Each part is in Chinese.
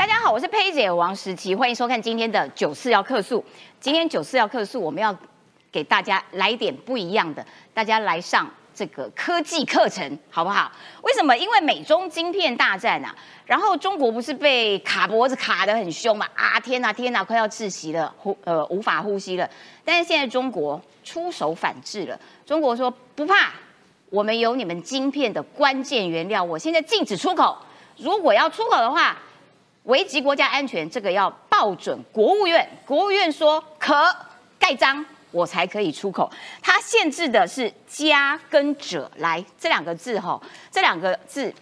大家好，我是佩姐王时琪，欢迎收看今天的九四要客诉。今天九四要客诉，我们要给大家来点不一样的，大家来上这个科技课程，好不好？为什么？因为美中晶片大战啊，然后中国不是被卡脖子卡得很凶嘛？啊，天哪，天哪，快要窒息了，呼呃无法呼吸了。但是现在中国出手反制了，中国说不怕，我们有你们晶片的关键原料，我现在禁止出口。如果要出口的话，危及国家安全，这个要报准国务院。国务院说可盖章，我才可以出口。它限制的是“加”跟“者”来这两个字哈，这两个字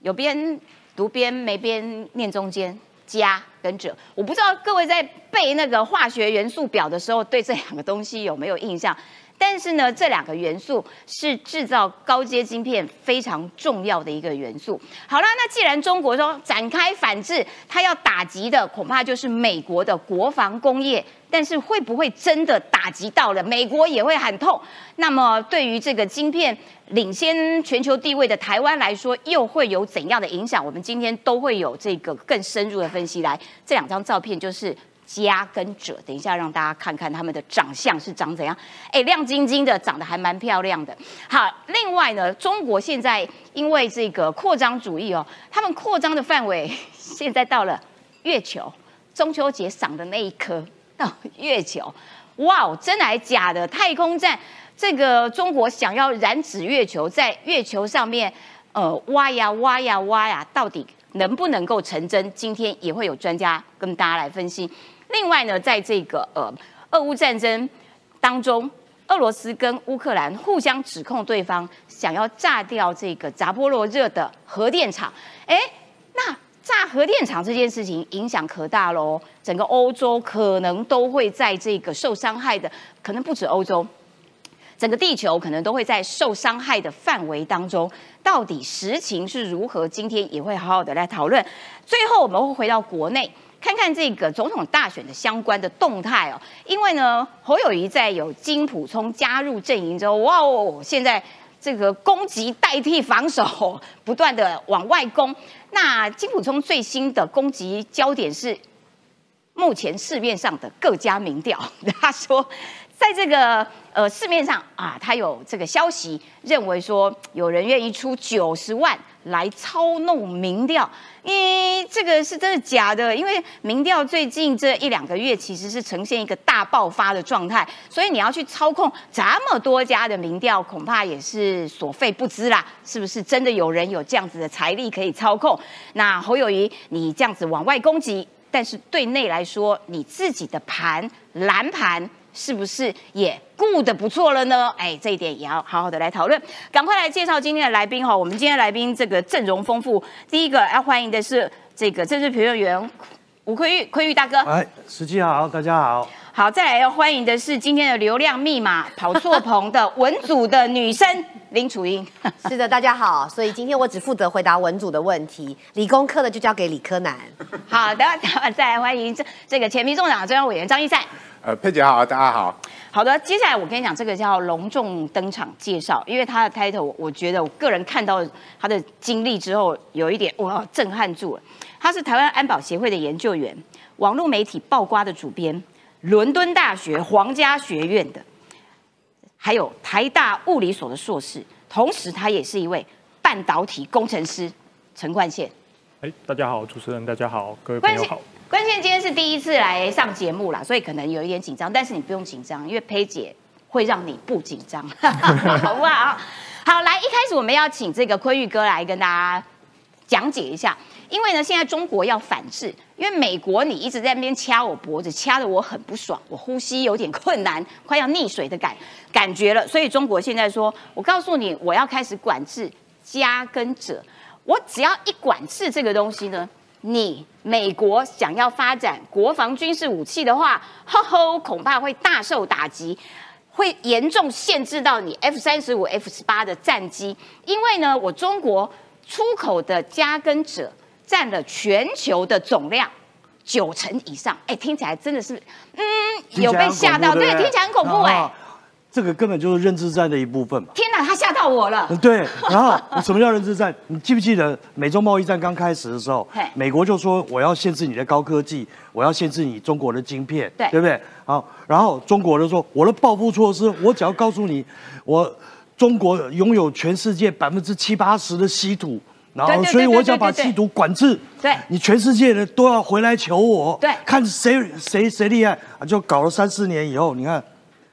有边读边没边念中间“加”跟“者”。我不知道各位在背那个化学元素表的时候，对这两个东西有没有印象？但是呢，这两个元素是制造高阶晶片非常重要的一个元素。好了，那既然中国说展开反制，它要打击的恐怕就是美国的国防工业。但是会不会真的打击到了美国也会很痛？那么对于这个晶片领先全球地位的台湾来说，又会有怎样的影响？我们今天都会有这个更深入的分析。来，这两张照片就是。加跟者，等一下让大家看看他们的长相是长怎样。哎，亮晶晶的，长得还蛮漂亮的。好，另外呢，中国现在因为这个扩张主义哦，他们扩张的范围现在到了月球。中秋节赏的那一颗到月球，哇哦，真的还假的？太空站这个中国想要染指月球，在月球上面呃挖呀挖呀挖呀，到底能不能够成真？今天也会有专家跟大家来分析。另外呢，在这个呃俄乌战争当中，俄罗斯跟乌克兰互相指控对方想要炸掉这个扎波罗热的核电厂。哎，那炸核电厂这件事情影响可大喽，整个欧洲可能都会在这个受伤害的，可能不止欧洲，整个地球可能都会在受伤害的范围当中。到底实情是如何？今天也会好好的来讨论。最后我们会回到国内。看看这个总统大选的相关的动态哦，因为呢，侯友谊在有金普聪加入阵营之后，哇哦，现在这个攻击代替防守，不断的往外攻。那金普聪最新的攻击焦点是目前市面上的各家民调，他说，在这个呃市面上啊，他有这个消息认为说，有人愿意出九十万。来操弄民调，咦，这个是真的假的？因为民调最近这一两个月其实是呈现一个大爆发的状态，所以你要去操控这么多家的民调，恐怕也是所费不赀啦。是不是真的有人有这样子的财力可以操控？那侯友谊，你这样子往外攻击，但是对内来说，你自己的盘蓝盘。是不是也顾得不错了呢？哎，这一点也要好好的来讨论。赶快来介绍今天的来宾哈，我们今天来宾这个阵容丰富。第一个要欢迎的是这个政治评论员吴奎玉，奎玉大哥。哎，司机好，大家好。好，再来要欢迎的是今天的流量密码跑错棚的文组的女生 林楚英。是的，大家好。所以今天我只负责回答文组的问题，理工科的就交给理科男。好的，再来欢迎这这个前民众党中央委员张一善。呃，佩姐好，大家好。好的，接下来我跟你讲，这个叫隆重登场介绍，因为他的 title，我觉得我个人看到他的经历之后，有一点哇震撼住了。他是台湾安保协会的研究员，网络媒体曝光的主编，伦敦大学皇家学院的，还有台大物理所的硕士，同时他也是一位半导体工程师，陈冠宪。哎，大家好，主持人大家好，各位朋友好。关键今天是第一次来上节目啦，所以可能有一点紧张，但是你不用紧张，因为佩姐会让你不紧张，好不好？好，来，一开始我们要请这个坤玉哥来跟大家讲解一下，因为呢，现在中国要反制，因为美国你一直在那边掐我脖子，掐得我很不爽，我呼吸有点困难，快要溺水的感感觉了，所以中国现在说，我告诉你，我要开始管制加跟者，我只要一管制这个东西呢。你美国想要发展国防军事武器的话，吼吼，恐怕会大受打击，会严重限制到你 F 三十五、F 十八的战机。因为呢，我中国出口的加跟者占了全球的总量九成以上。哎，听起来真的是，嗯，有被吓到，对，听起来很恐怖哎。这个根本就是认知战的一部分嘛。天哪，他吓到我了。对，然后什么叫认知战？你记不记得美中贸易战刚开始的时候，美国就说我要限制你的高科技，我要限制你中国的晶片，对对不对？好，然后中国就说我的报复措施，我只要告诉你，我中国拥有全世界百分之七八十的稀土。然后，所以我只要对对对把稀土管制，对你全世界的都要回来求我，对看谁谁谁厉害啊！就搞了三四年以后，你看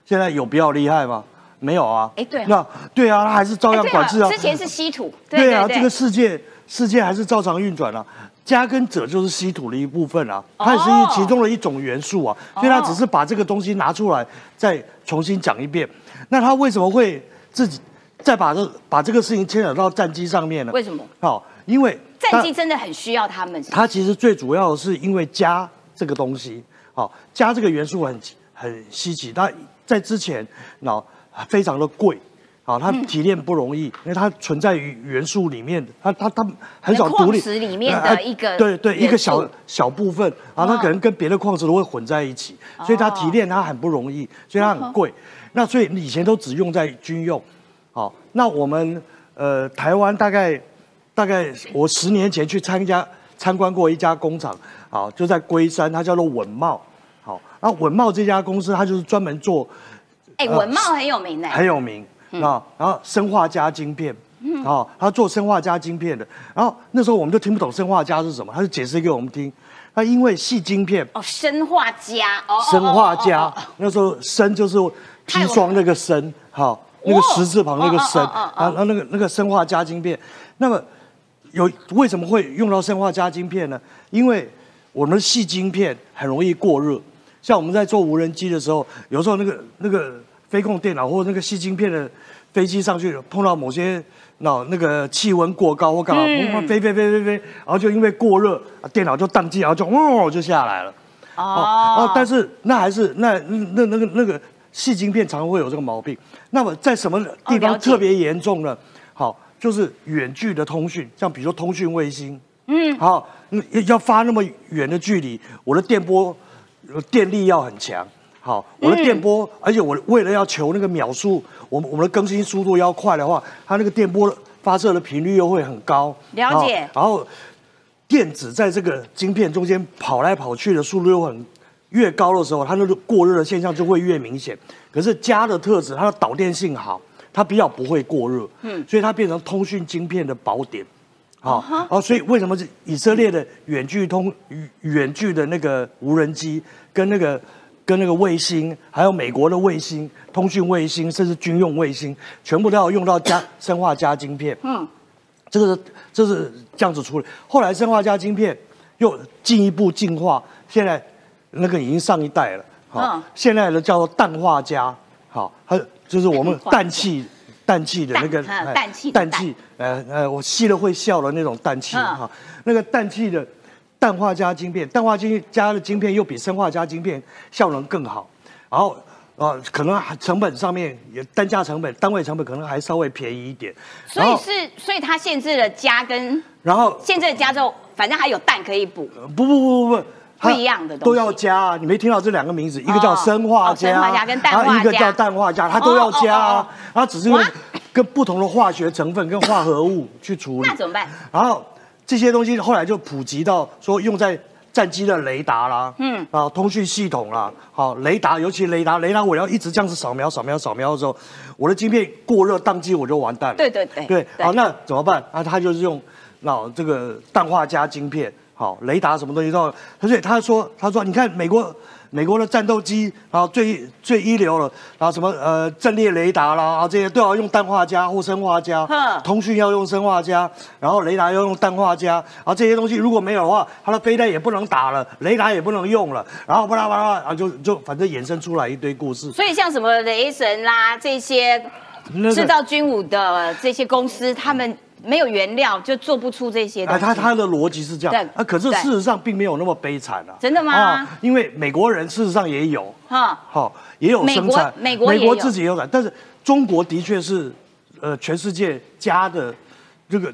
现在有比较厉害吗？没有啊。哎对哦那对啊，他还是照样管制啊。之前是稀土，对啊，这个世界世界还是照常运转啊。加跟者就是稀土的一部分啊，它也是哦一其中的一种元素啊，所以他只是把这个东西拿出来再重新讲一遍。那他为什么会自己再把这把这个事情牵扯到战机上面呢？为什么？好，因为战机真的很需要他们。它其实最主要的是因为加这个东西，好，加这个元素很很稀奇，它在之前那非常的贵，好，它提炼不容易，因为它存在于元素里面的，它它它很少独立。矿石里面的呃一个对对，一个小小部分，然后它可能跟别的矿石都会混在一起，所以它提炼它很不容易，所以它很贵。那所以以前都只用在军用，好，那我们呃台湾大概大概我十年前去参加参观过一家工厂，好，就在龟山，它叫做稳茂，好，那稳茂这家公司它就是专门做哎，呃文茂很有名的，很有名啊，然后生化加晶片。啊，他做生化加晶片的，然后那时候我们就听不懂生化加是什么，他就解释给我们听。他因为细晶片，哦，生化加，哦，哦生化加哦哦哦那时候砷就是砒霜那个砷，好，那个十字旁那个砷，哦哦哦哦然后那个那个生化加晶片，那么有为什么会用到生化加晶片呢？因为我们的细晶片很容易过热，像我们在做无人机的时候，有时候那个那个飞控电脑或者那个细晶片的飞机上去碰到某些那那个气温过高或干嘛，飞飞飞飞飞，然后就因为过热，啊电脑就宕机，然后就哦就下来了。哦，但是那还是那那那个那个细晶片常常会有这个毛病。那么在什么地方特别严重呢？好，就是远距的通讯，像比如说通讯卫星，嗯，好，嗯要发那么远的距离，我的电波呃电力要很强。好，我的电波，而且我为了要求那个秒数，我们我们的更新速度要快的话，它那个电波发射的频率又会很高。了解然后电子在这个晶片中间跑来跑去的速度又很越高的时候，它那个过热的现象就会越明显。可是镓的特质，它的导电性好，它比较不会过热，嗯，所以它变成通讯晶片的宝典。好，然后所以为什么是以色列的远距通远距的那个无人机跟那个跟那个卫星，还有美国的卫星、通讯卫星，甚至军用卫星，全部都要用到加 生化加晶片。嗯，这个是这是这样子处理。后来生化加晶片又进一步进化，现在那个已经上一代了。好，嗯现在的叫做氮化镓。好，还有就是我们氮气氮气的那个哎氮气氮氮气，呃呃，我吸了会笑的那种氮气嗯哈。那个氮气的氮化镓晶片，氮化晶加的晶片又比生化镓晶片效能更好，然后呃，可能成本上面也单价成本、单位成本可能还稍微便宜一点。所以是，所以它限制了加跟然后限制了加之后，反正还有蛋可以补。呃不不不不不。它不一样的东西都要加啊！你没听到这两个名字，一个叫生化哦生化镓，跟一个叫氮化镓，它都要加啊。它只是用跟不同的化学成分跟化合物去处理那。怎么办？然后这些东西后来就普及到说用在战机的雷达啦，嗯，啊，通讯系统啦，好，雷达，尤其雷达，雷达我要一直这样子扫描、扫描、扫描的时候，我的晶片过热宕机我就完蛋了。对对对对，对好，那怎么办？啊，他就是用那这个氮化镓晶片，好，雷达什么东西都，所以他说，他说，你看美国。美国的战斗机，然后最最一流了，然后什么呃阵列雷达啦，然后这些都要用氮化镓或生化镓哼，通讯要用生化镓，然后雷达要用氮化镓，然后这些东西如果没有的话，它的飞弹也不能打了，雷达也不能用了，然后巴拉巴拉，然后就就反正衍生出来一堆故事。所以像什么雷神啦这些制造军武的这些公司，他们没有原料就做不出这些东啊，西。他他的逻辑是这对样，啊，可是事实上并没有那么悲惨啊。真的吗？啊，因为美国人事实上也有，哈，好、也有生产，美国美国自己也有产，但是中国的确是，呃，全世界加的这个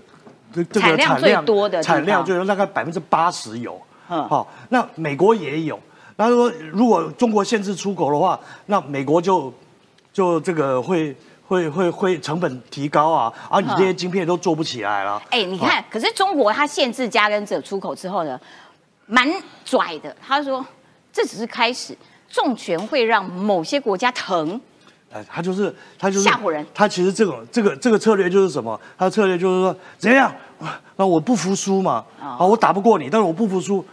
这这个产量最多的产量最多，大概百分之八十有。嗯。好、那美国也有。他说如果中国限制出口的话，那美国就就这个会会会会成本提高啊，啊，你这些晶片都做不起来了。哎，你看，可是中国它限制加跟者出口之后呢，蛮拽的。他说这只是开始，重拳会让某些国家疼。哎，他就是他就是吓唬人。他其实这种这个这个策略就是什么？他的策略就是说怎样？那我不服输嘛，啊，我打不过你，但是我不服输。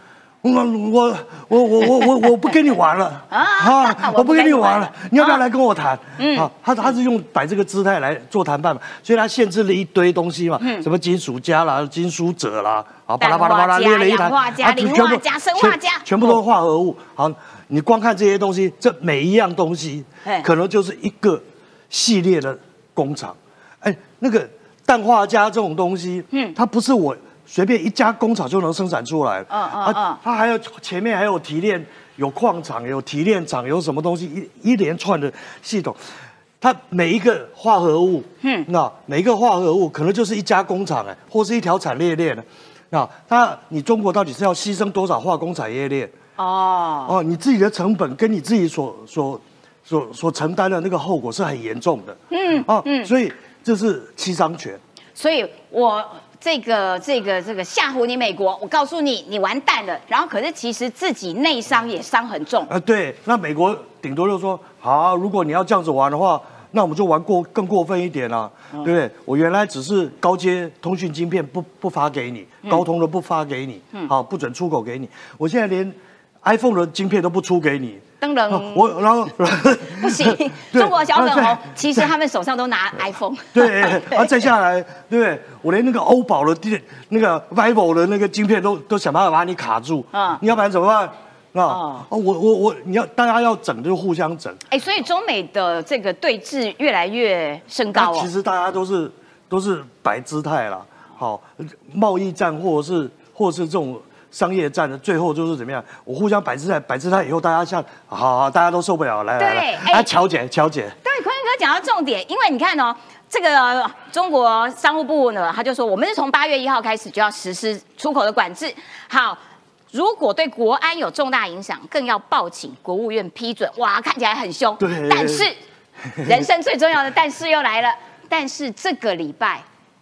我我我我我我我不跟你玩了啊！我不跟你玩了，你要不要来跟我谈？啊，他他是用摆这个姿态来做谈判嘛，所以他限制了一堆东西嘛，什么金属加啦、金属锗啦，啊，巴拉巴拉巴拉列了一台，啊，全部全部都是化合物。好，你光看这些东西，这每一样东西可能就是一个系列的工厂。哎，那个氮化镓这种东西，嗯，它不是我。随便一家工厂就能生产出来，嗯嗯嗯，它还有前面还有提炼，有矿场，有提炼厂，有什么东西一一连串的系统，它每一个化合物，嗯，那每一个化合物可能就是一家工厂哎，或是一条产业链的，那它你中国到底是要牺牲多少化工产业链？哦。哦，你自己的成本跟你自己所所所所承担的那个后果是很严重的，嗯啊，所以这是七伤拳，所以我。这个这个这个吓唬你美国，我告诉你，你完蛋了。然后可是其实自己内伤也伤很重。啊，对，那美国顶多就说，好，如果你要这样子玩的话，那我们就玩过更过分一点了，对不对？我原来只是高阶通讯晶片不不发给你，高通的不发给你，好，不准出口给你。我现在连 iPhone 的晶片都不出给你。灯笼，我然后 不行，中国小粉红其实他们手上都拿 iPhone。对，啊，再下来，对我连那个欧宝的电，那个 vivo 的那个晶片都都想办法把你卡住。嗯，你要不然怎么办？啊，哦，我我我，你要大家要整就互相整。哎，所以中美的这个对峙越来越升高其实大家都是都是摆姿态了，好，贸易战或者是或者是这种。商业战的最后就是怎么样？我互相摆姿态，摆姿态以后，大家像好好，大家都受不了，来来来，哎，乔姐，乔姐，对，坤哥讲到重点，因为你看哦，这个中国商务部呢，他就说，我们是从八月一号开始就要实施出口的管制。好，如果对国安有重大影响，更要报请国务院批准。哇，看起来很凶，对，但是人生最重要的但是又来了，但是这个礼拜，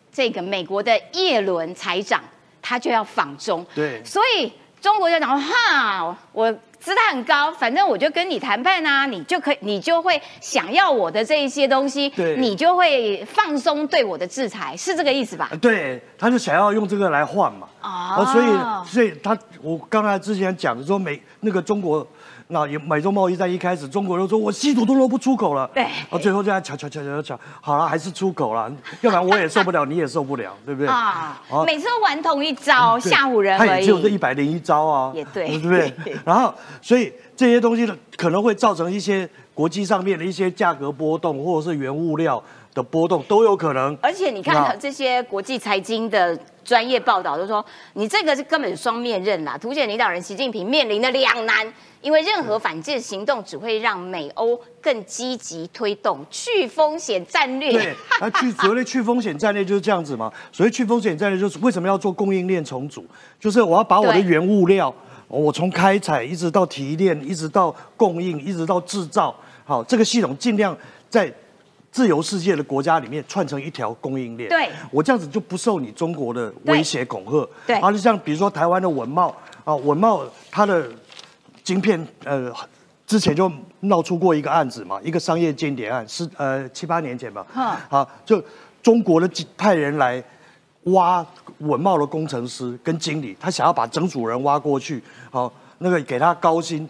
这个美国的叶伦财长。他就要仿中，对，所以中国就讲哈，我姿态很高，反正我就跟你谈判啊，你就可以，你就会想要我的这一些东西，对，你就会放松对我的制裁，是这个意思吧？对，他就想要用这个来换嘛，哦，所以，所以他，我刚才之前讲的说美那个中国。那也美中贸易战一开始，中国就说我稀土都不出口了，对，啊，最后这样抢抢抢抢抢，好了，还是出口了，要不然我也受不了，你也受不了，对不对？啊，每次都玩同一招吓唬人他也只有这一百零一招啊，也对，对不对？然后，所以这些东西呢，可能会造成一些国际上面的一些价格波动，或者是原物料的波动都有可能。而且你看这些国际财经的专业报道都说，你这个是根本双面刃啦，凸显领导人习近平面临的两难。因为任何反制行动只会让美欧更积极推动去风险战略。对，那去所谓的去风险战略就是这样子嘛。所谓去风险战略就是为什么要做供应链重组？就是我要把我的原物料，我从开采一直到提炼，一直到供应，一直到制造，好，这个系统尽量在自由世界的国家里面串成一条供应链。对，我这样子就不受你中国的威胁恐吓。对，而且像比如说台湾的文茂啊，文茂它的。晶片呃，之前就闹出过一个案子嘛，一个商业间谍案，是呃七八年前吧。啊，就中国的派人来挖文茂的工程师跟经理，他想要把整组人挖过去，好，那个给他高薪，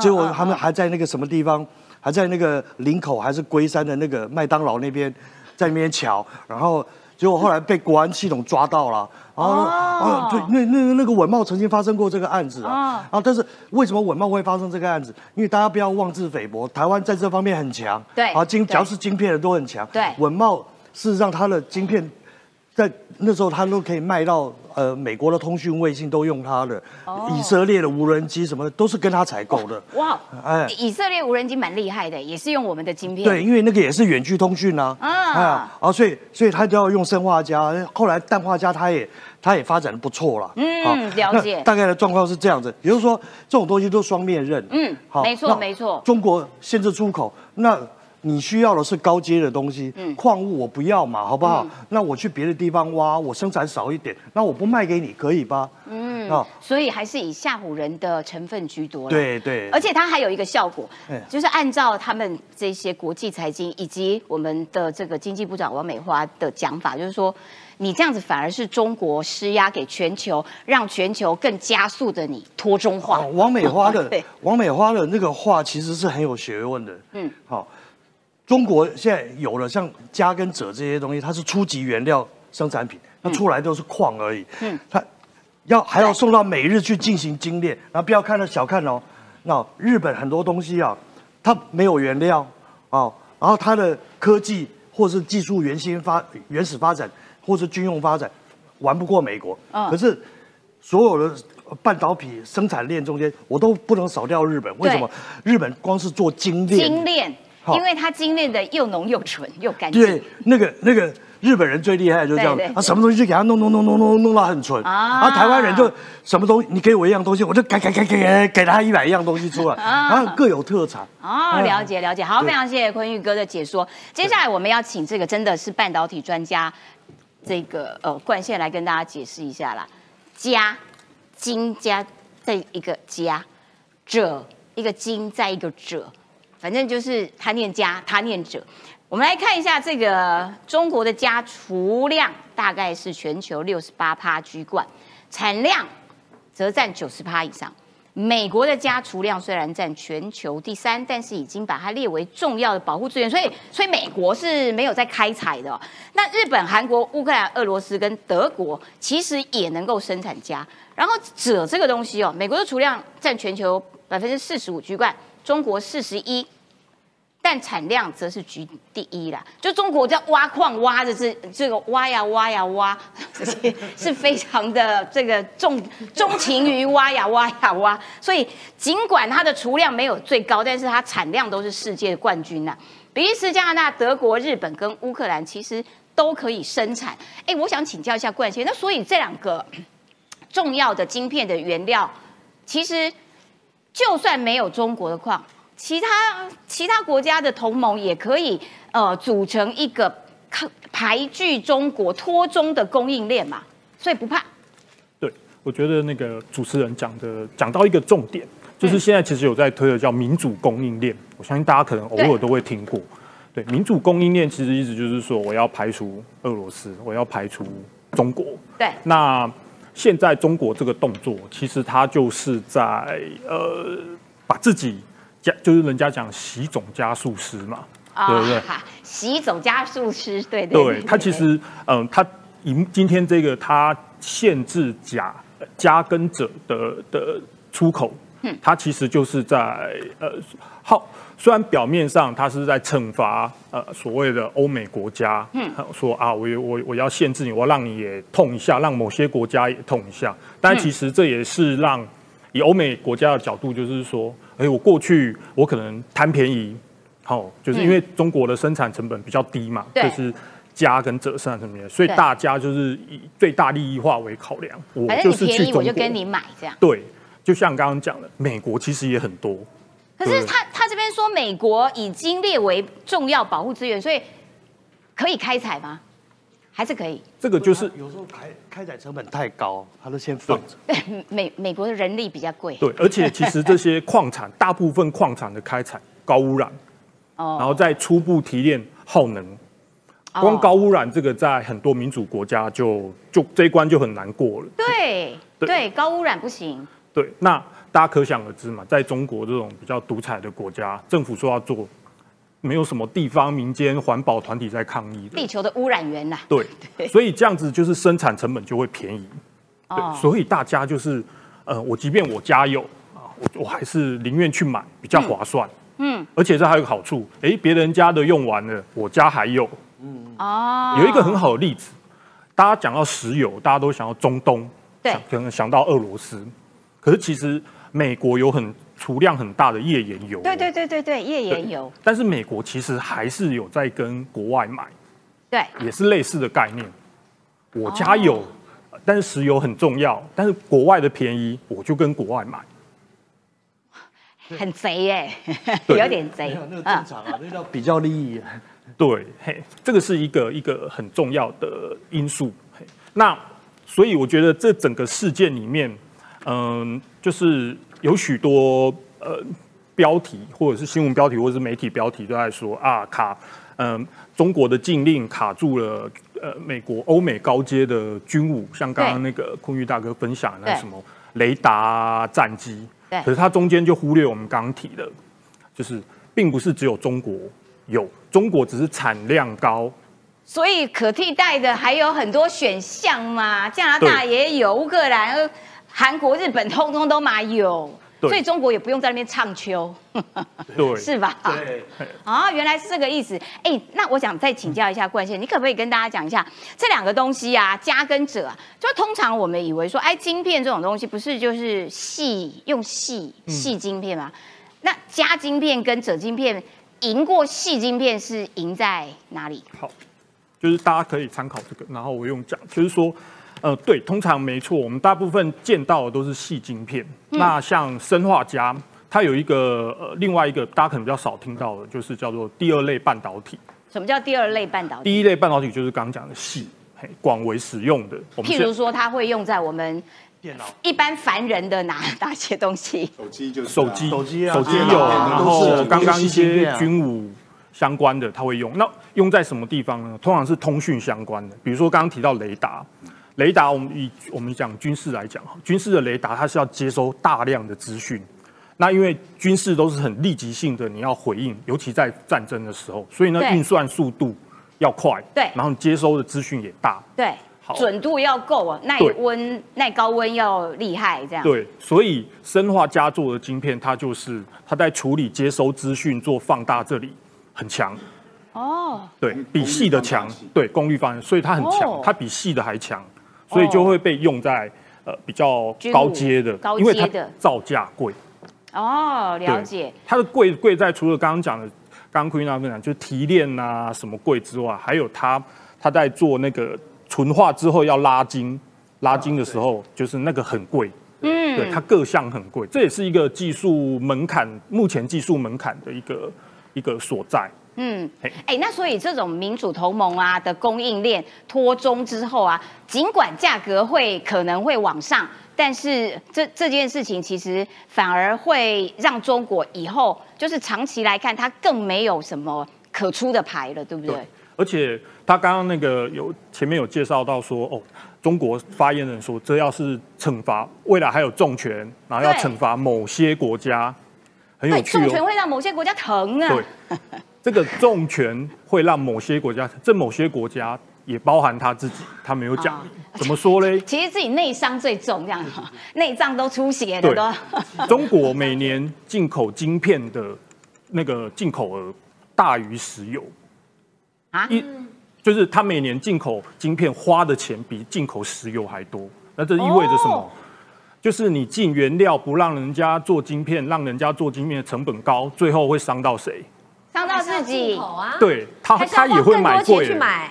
结果他们还在那个什么地方，还在那个林口还是龟山的那个麦当劳那边，在那边瞧，然后结果后来被国安系统抓到了。啊，对，那那那个文茂曾经发生过这个案子啊，啊，但是为什么文茂会发生这个案子？因为大家不要妄自菲薄，台湾在这方面很强，对，啊，晶只要是晶片的都很强，对，文茂事实上它的晶片。在那时候，他都可以卖到呃美国的通讯卫星都用他的，以色列的无人机什么的都是跟他采购的。哇，哎，以色列无人机蛮厉害的，也是用我们的晶片。对，因为那个也是远距通讯呐。啊，啊，所以所以他就要用生化镓，后来氮化镓他也他也发展的不错了。嗯，了解。大概的状况是这样子，也就是说这种东西都双面刃。嗯，好，没错没错。中国限制出口，那你需要的是高阶的东西，嗯矿物我不要嘛，好不好？那我去别的地方挖，我生产少一点，那我不卖给你，可以吧？嗯，哦，所以还是以吓唬人的成分居多啦。对对，而且它还有一个效果哎，就是按照他们这些国际财经以及我们的这个经济部长王美花的讲法，就是说，你这样子反而是中国施压给全球，让全球更加速的你脱中化。哦王美花的 对，王美花的那个话其实是很有学问的。嗯嗯，好，中国现在有了像镓跟锗这些东西，它是初级原料生产品，它出来都是矿而已。嗯嗯，它要还要送到美日去进行精炼，然后不要看到小看哦，那日本很多东西啊，它没有原料啊，然后它的科技或是技术原先发原始发展，或是军用发展，玩不过美国。嗯可是所有的半导体生产链中间，我都不能少掉日本。为什么？日本光是做精炼，精炼，好因为它精炼的又浓又纯又干净。对，那个那个日本人最厉害的就是这样对对啊，什么东西就给他弄弄弄弄弄弄到很纯啊啊，台湾人就什么东西，你给我一样东西，我就改改改改改给他一百样东西出来，啊然后各有特长。哦，了解了解，好，非常谢谢坤玉哥的解说。接下来我们要请这个真的是半导体专家，这个呃冠宪来跟大家解释一下啦。加金加在一个加，者一个金在一个者，反正就是他念家，他念者。我们来看一下这个中国的家储量大概是全球六十八趴居冠，产量则占九十趴以上。美国的家储量虽然占全球第三，但是已经把它列为重要的保护资源，所以所以美国是没有在开采的、那日本、韩国、乌克兰、俄罗斯跟德国其实也能够生产镓，然后锗这个东西哦，美国的储量占全球百分之四十五居冠，中国四十一，但产量则是居第一啦。就中国在挖矿挖的这这个挖呀挖呀挖，是非常的这个重钟情于挖呀挖呀挖。所以尽管它的储量没有最高，但是它产量都是世界的冠军呐。比利时、加拿大、德国、日本跟乌克兰其实都可以生产。哎，我想请教一下冠先，那所以这两个重要的晶片的原料，其实就算没有中国的矿，其他其他国家的同盟也可以呃组成一个抗排拒中国脱中的供应链嘛，所以不怕。对，我觉得那个主持人讲的讲到一个重点，就是现在其实有在推的叫民主供应链，我相信大家可能偶尔都会听过。对，民主供应链其实意思就是说，我要排除俄罗斯，我要排除中国。对，那现在中国这个动作，其实它就是在呃把自己加，就是人家讲习总加速师嘛，对不对？啊，习总加速师，对对对，他其实，嗯，他以今天这个他限制甲加跟者的的出口，嗯。它其实就是在呃，好，虽然表面上它是在惩罚呃所谓的欧美国家，嗯，说啊，我我我要限制你，我要让你也痛一下，让某些国家也痛一下，但其实这也是让以欧美国家的角度，就是说，哎，我过去我可能贪便宜。好、就是因为中国的生产成本比较低嘛，对。就是加跟折算什么的，所以大家就是以最大利益化为考量。我就是你便宜去中国，我就跟你买这样。对，就像刚刚讲的，美国其实也很多，可是他他这边说美国已经列为重要保护资源，所以可以开采吗？还是可以？这个就是有时候开开采成本太高，他都先放着。对，美美国的人力比较贵。对，而且其实这些 矿产，大部分矿产的开采高污染，哦然后再初步提炼耗能，哦光高污染这个在很多民主国家就就这一关就很难过了。对对对，高污染不行。对，那大家可想而知嘛，在中国这种比较独裁的国家，政府说要做，没有什么地方民间环保团体在抗议的地。球的污染源呐、对，所以这样子就是生产成本就会便宜。对，哦所以大家就是，呃，我即便我家有啊，我我还是宁愿去买，比较划算。嗯，而且这还有一个好处，哎，别人家的用完了，我家还有。嗯哦，有一个很好的例子，大家讲到石油，大家都想到中东，对想可能想到俄罗斯，可是其实美国有很储量很大的页岩油。对对对对对，页岩油，但是美国其实还是有在跟国外买，对，也是类似的概念。我家有，哦但是石油很重要，但是国外的便宜，我就跟国外买。很贼耶，对有点贼没有，那个正常啊，那叫比较利益。对，嘿，这个是一个一个很重要的因素。嘿，那所以我觉得这整个事件里面，嗯、就是有许多呃标题或者是新闻标题或者是媒体标题都在说啊卡，嗯、中国的禁令卡住了呃美国欧美高阶的军武，像刚刚那个空域大哥分享的那什么雷达战机，对。可是它中间就忽略我们刚刚提的，就是并不是只有中国有，中国只是产量高，所以可替代的还有很多选项嘛，加拿大也有，乌克兰、呃韩国、日本通通都嘛有，所以中国也不用在那边唱秋，对，是吧？对，啊，原来是这个意思。哎，那我想再请教一下冠宪，你可不可以跟大家讲一下这两个东西啊，加跟者啊？就通常我们以为说，哎，晶片这种东西不是就是细用细细晶片吗？那加晶片跟者晶片赢过细晶片是赢在哪里？好，就是大家可以参考这个，然后我用讲，就是说，呃，对，通常没错，我们大部分见到的都是细晶片。那像生化家，它有一个呃，另外一个大家可能比较少听到的，就是叫做第二类半导体。什么叫第二类半导体？第一类半导体就是刚刚讲的细，嘿，广为使用的。我们譬如说，它会用在我们电脑、一般凡人的哪哪些东西？手机就是手机、手机啊手机有，啊然后刚刚一些军武相关的，它会用。那用在什么地方呢？通常是通讯相关的，比如说刚刚提到雷达。雷达，我们以我们讲军事来讲，军事的雷达它是要接收大量的资讯。那因为军事都是很立即性的，你要回应，尤其在战争的时候，所以呢，对。运算速度要快，对。然后接收的资讯也大，对，好。准度要够啊，耐对。温、耐高温要厉害，这样。对，所以生化加做的晶片，它就是它在处理接收资讯做放大这里很强，哦，对比细的强，对功率放大，所以它很哦。强，它比细的还强，所以就会被用在呃比较高阶的因为它阶的造价贵。哦，了解。它的贵贵在除了刚刚讲的，刚刚 Queen 分享就是提炼啊什么贵之外，还有它它在做那个纯化之后要拉筋，拉筋的时候就是那个很贵。嗯，对，它各项很贵，这也是一个技术门槛，目前技术门槛的一个一个所在。嗯嘿，哎，那所以这种民主同盟啊的供应链脱中之后啊，尽管价格会可能会往上，但是这这件事情其实反而会让中国以后就是长期来看，它更没有什么可出的牌了，对不对？对，而且他刚刚那个有前面有介绍到说，哦，中国发言人说，这要是惩罚，未来还有重拳，然后要对惩罚某些国家，很有对，趣哦。重拳会让某些国家疼啊。对，这个重拳会让某些国家，这某些国家也包含他自己，他没有讲怎么说嘞？其实自己内伤最重，这样 内脏都出血了对都。中国每年进口晶片的那个进口额大于石油啊一就是他每年进口晶片花的钱比进口石油还多。那这意味着什么？哦就是你进原料不让人家做晶片，让人家做晶片的成本高，最后会伤到谁？伤到自己。口啊，对他，他也会买贵了。去买。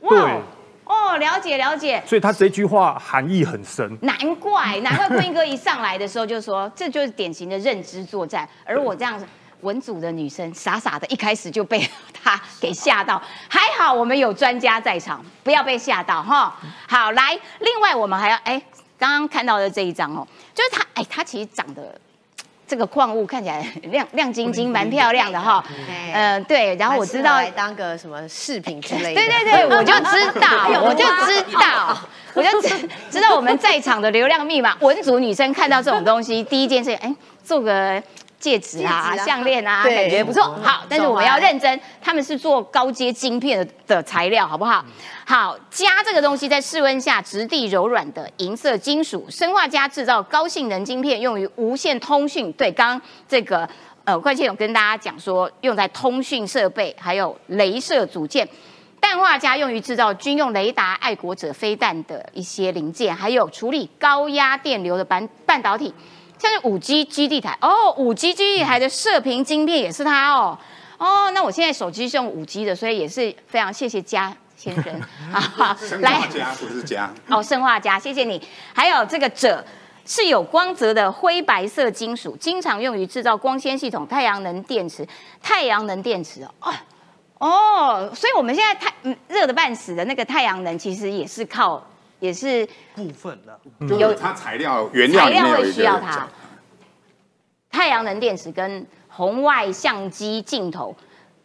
哇对，哦，了解了解。所以他这句话含义很深。难怪，难怪坤英哥一上来的时候就说，这就是典型的认知作战。而我这样文组的女生，傻傻的，一开始就被他给吓到。还好我们有专家在场，不要被吓到哈。好，来，另外我们还要哎，刚刚看到的这一张哦，就是他，哎，他其实长得这个矿物看起来亮亮晶晶，蛮漂亮的哈。哎嗯，对，然后我知道来当个什么饰品之类的。对对对，我就知道，我就知道，我就知知道我们在场的流量密码，文组女生看到这种东西，第一件事，哎，做个戒指啊、项链啊，感觉不错。好，但是我们要认真，他们是做高阶晶片的的材料，好不好？好，镓这个东西在室温下质地柔软的银色金属，生化镓制造高性能晶片，用于无线通讯。对，刚刚这个呃，冠茜有跟大家讲说，用在通讯设备，还有镭射组件。氮化镓用于制造军用雷达、爱国者飞弹的一些零件，还有处理高压电流的半半导体，像是五 G 基地台哦，五 G 基地台的射频晶片也是它哦。哦，那我现在手机是用五 G 的，所以也是非常谢谢嘉先生 啊，生来化家不是家，哦，生化家，谢谢你。还有这个锗，是有光泽的灰白色金属，经常用于制造光纤系统、太阳能电池、太阳能电池哦。哦，所以我们现在太嗯热的半死的那个太阳能，其实也是靠也是部分的。就是它材料原料材料会需要它。太阳能电池跟红外相机镜头，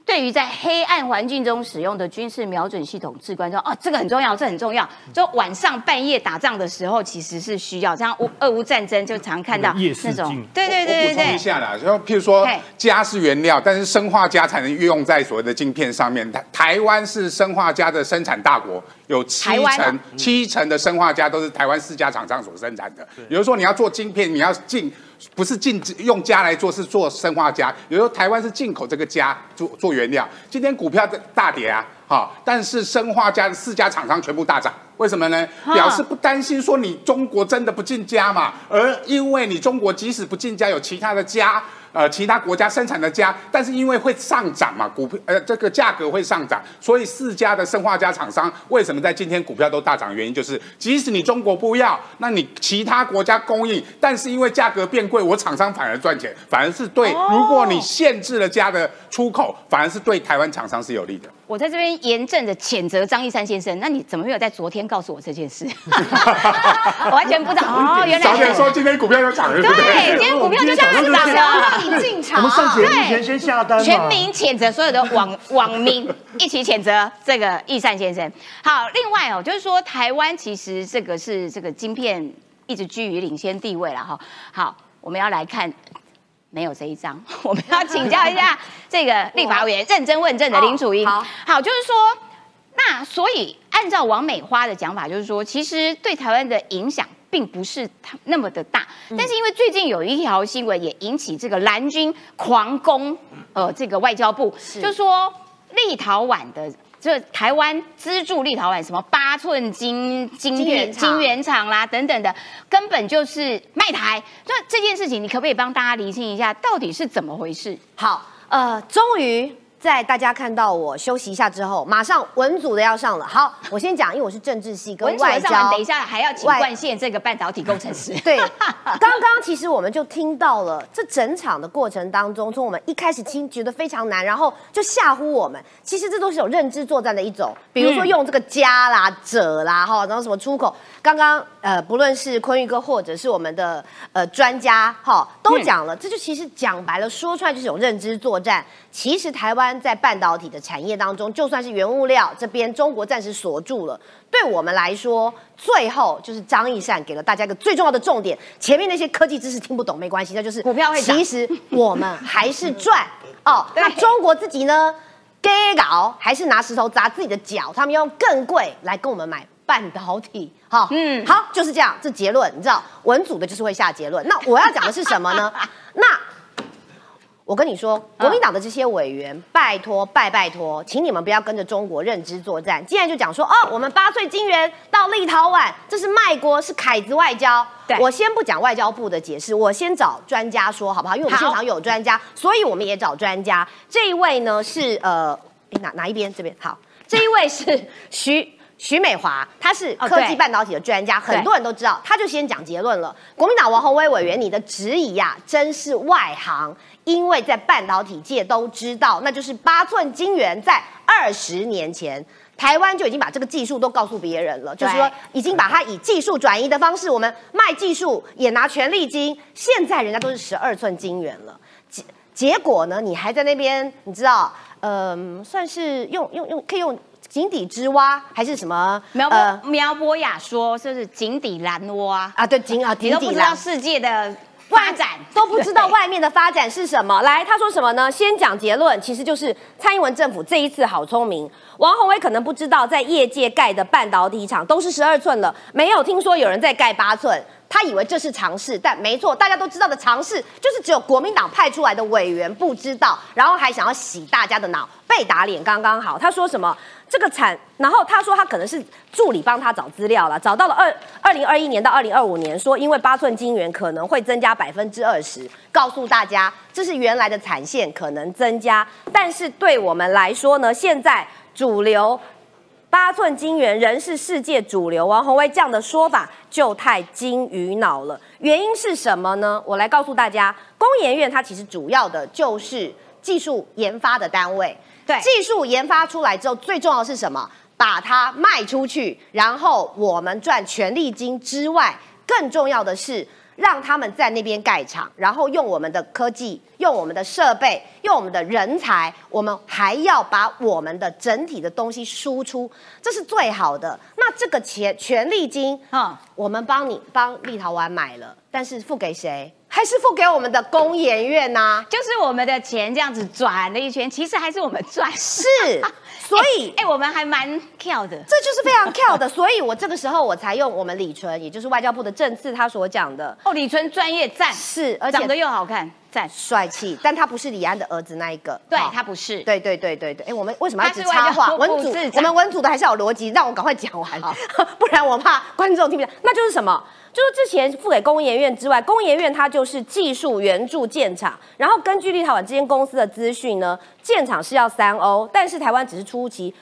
对于在黑暗环境中使用的军事瞄准系统至关重要。哦，这个很重要，这很重要。就晚上半夜打仗的时候，其实是需要。像乌俄乌战争就常看到夜视那种镜，对对对我补充一对对。下啦，就譬如说嘿镓是原料，但是生化镓才能运用在所谓的镜片上面。台台湾是生化镓的生产大国，有七成七成的生化镓都是台湾四家厂商所生产的。也就是说，你要做晶片，你要进。不是进用家来做，是做生化家。有时候台湾是进口这个家做做原料。今天股票大跌啊，好，但是生化家的四家厂商全部大涨，为什么呢？表示不担心说你中国真的不进家嘛，而因为你中国即使不进家，有其他的镓。呃，其他国家生产的家，但是因为会上涨嘛，股票呃这个价格会上涨，所以四家的生化家厂商为什么在今天股票都大涨？原因就是，即使你中国不要，那你其他国家供应，但是因为价格变贵，我厂商反而赚钱，反而是对。如果你限制了家的出口，反而是对台湾厂商是有利的。我在这边严正的谴责张一山先生，那你怎么没有在昨天告诉我这件事？我完全不知道 哦，原来早点是说今天股票又涨了，对？今天股票就这样子涨了。你进场我们上节目对前先下单。全民谴责所有的网 网民一起谴责这个易善先生。好，另外哦，就是说台湾其实这个是这个晶片一直居于领先地位了哈。好，我们要来看。没有这一张，我们要请教一下这个立法委员认真问政的林楚英。好好，就是说，那所以按照王美花的讲法，就是说，其实对台湾的影响并不是它那么的大，但是因为最近有一条新闻也引起这个蓝军狂攻，呃，这个外交部就说立陶宛的。这台湾资助立陶宛什么八寸晶晶晶圆片、厂晶圆厂啦等等的，根本就是卖台。那这件事情，你可不可以帮大家厘清一下，到底是怎么回事？好，呃，终于在大家看到我休息一下之后，马上文组的要上了。好，我先讲，因为我是政治系跟外交等一下还要请外冠线这个半导体工程师。对，刚刚其实我们就听到了，这整场的过程当中，从我们一开始听觉得非常难，然后就吓唬我们，其实这都是有认知作战的一种，比如说用这个加啦、者啦，哈，然后什么出口，刚刚呃，不论是坤玉哥或者是我们的呃专家，哈，都讲了，这就其实讲白了，说出来就是有认知作战。其实台湾在半导体的产业当中，就算是原物料这边中国暂时锁住了，对我们来说，最后就是张义善给了大家一个最重要的重点。前面那些科技知识听不懂没关系，那就是股票会涨其实我们还是赚 哦。那中国自己呢，给搞还是拿石头砸自己的脚，他们要用更贵来跟我们买。半导体，好，嗯嗯，好，就是这样，这结论，你知道，文组的就是会下结论。那我要讲的是什么呢？那我跟你说，国民党的这些委员，拜托拜拜托，请你们不要跟着中国认知作战。既然就讲说，哦，我们八岁金元到立陶宛，这是卖国，是凯子外交。对我先不讲外交部的解释，我先找专家说好不好？因为我们好现场有专家，所以我们也找专家。这一位呢是呃，诶哪哪一边？这边好，这一位是徐。徐美华，她是哦科技半导体的专家，很多人都知道。他就先讲结论了。国民党王宏威委员，你的质疑呀、真是外行，因为在半导体界都知道，那就是八寸晶圆在二十年前。台湾就已经把这个技术都告诉别人了，就是说已经把它以技术转移的方式，我们卖技术也拿权利金，现在人家都是十二寸晶圆了，结结果呢，你还在那边，你知道，嗯、算是用用用可以用井底之蛙还是什么？苗苗博雅说，就是井底蓝蛙，啊，对井啊你都不知道世界的发展，都不知道外面的发展是什么。来，他说什么呢？先讲结论，其实就是蔡英文政府这一次好聪明。王宏威可能不知道，在业界盖的半导体厂都是十二寸了，没有听说有人在盖八寸。他以为这是常识，但没错，大家都知道的常识就是只有国民党派出来的委员不知道，然后还想要洗大家的脑，被打脸刚刚好。他说什么？这个产，然后他说他可能是助理帮他找资料了，找到了二二零二一年到二零二五年，说因为八寸晶圆可能会增加百分之二十，告诉大家这是原来的产线可能增加，但是对我们来说呢，现在主流。八寸晶圆仍是世界主流。王宏威这样的说法就太金鱼脑了。原因是什么呢？我来告诉大家，工研院它其实主要的就是技术研发的单位。对技术研发出来之后，最重要的是什么？把它卖出去，然后我们赚权利金之外，更重要的是让他们在那边盖厂，然后用我们的科技、用我们的设备、用我们的人才，我们还要把我们的整体的东西输出，这是最好的。那这个钱权利金，嗯我们帮你帮立陶宛买了，但是付给谁？还是付给我们的工研院呐、就是我们的钱这样子转了一圈，其实还是我们赚。是，所以哎、我们还蛮跳的。这就是非常跳的，所以我这个时候我才用我们李纯，也就是外交部的政次他所讲的，哦，李纯专业赞，是，而且长得又好看，赞。帅气，但他不是李安的儿子那一个，对他不是，对对对对对，哎，我们为什么要一直他是插话？文组我们文组的还是要有逻辑，让我赶快讲完，不然我怕观众听不见。那就是什么？就是之前付给工研院之外，工研院它就是技术援助建厂，然后根据立陶宛这间公司的资讯呢，建厂是要三欧，但是台湾只是初期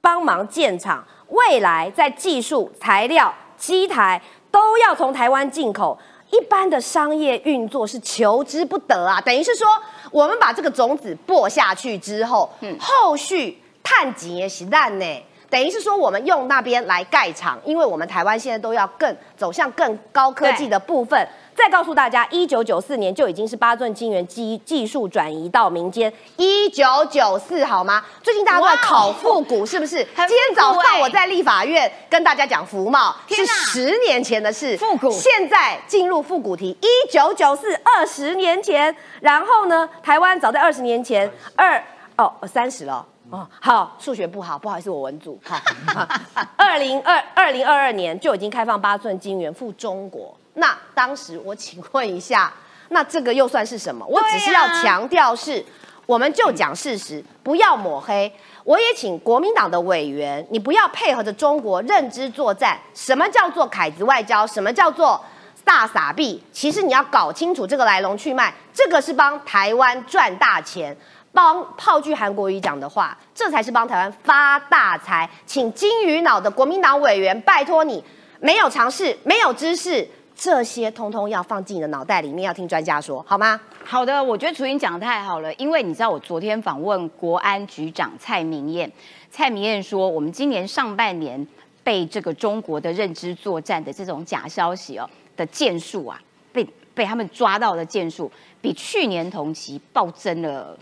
帮忙建厂，未来在技术、材料、机台都要从台湾进口。一般的商业运作是求之不得啊，等于是说，我们把这个种子播下去之后，后续探几也是烂呢。等于是说，我们用那边来盖厂，因为我们台湾现在都要更走向更高科技的部分。再告诉大家，一九九四年就已经是八寸晶圆技技术转移到民间，一九九四好吗？最近大家都在考复古，是不是？今天早上我在立法院跟大家讲福茂，是十年前的事，复古现在进入复古题，一九九四二十年前，然后呢，台湾早在二十年前二哦三十了。哦，好，数学不好，不好意思，我文组。好，二零二二零二二年就已经开放八寸晶圆赴中国。那当时我请问一下，那这个又算是什么？我只是要强调是，我们就讲事实，不要抹黑。我也请国民党的委员，你不要配合着中国认知作战。什么叫做凯子外交？什么叫做大傻币？其实你要搞清楚这个来龙去脉，这个是帮台湾赚大钱。帮炮句韩国瑜讲的话，这才是帮台湾发大财。请金鱼脑的国民党委员，拜托你，没有尝试，没有知识，这些通通要放进你的脑袋里面，要听专家说，好吗？好的，我觉得楚英讲的太好了，因为你知道我昨天访问国安局长蔡明燕，蔡明燕说，我们今年上半年被这个中国的认知作战的这种假消息哦的件数啊，被被他们抓到的件数，比去年同期暴增了。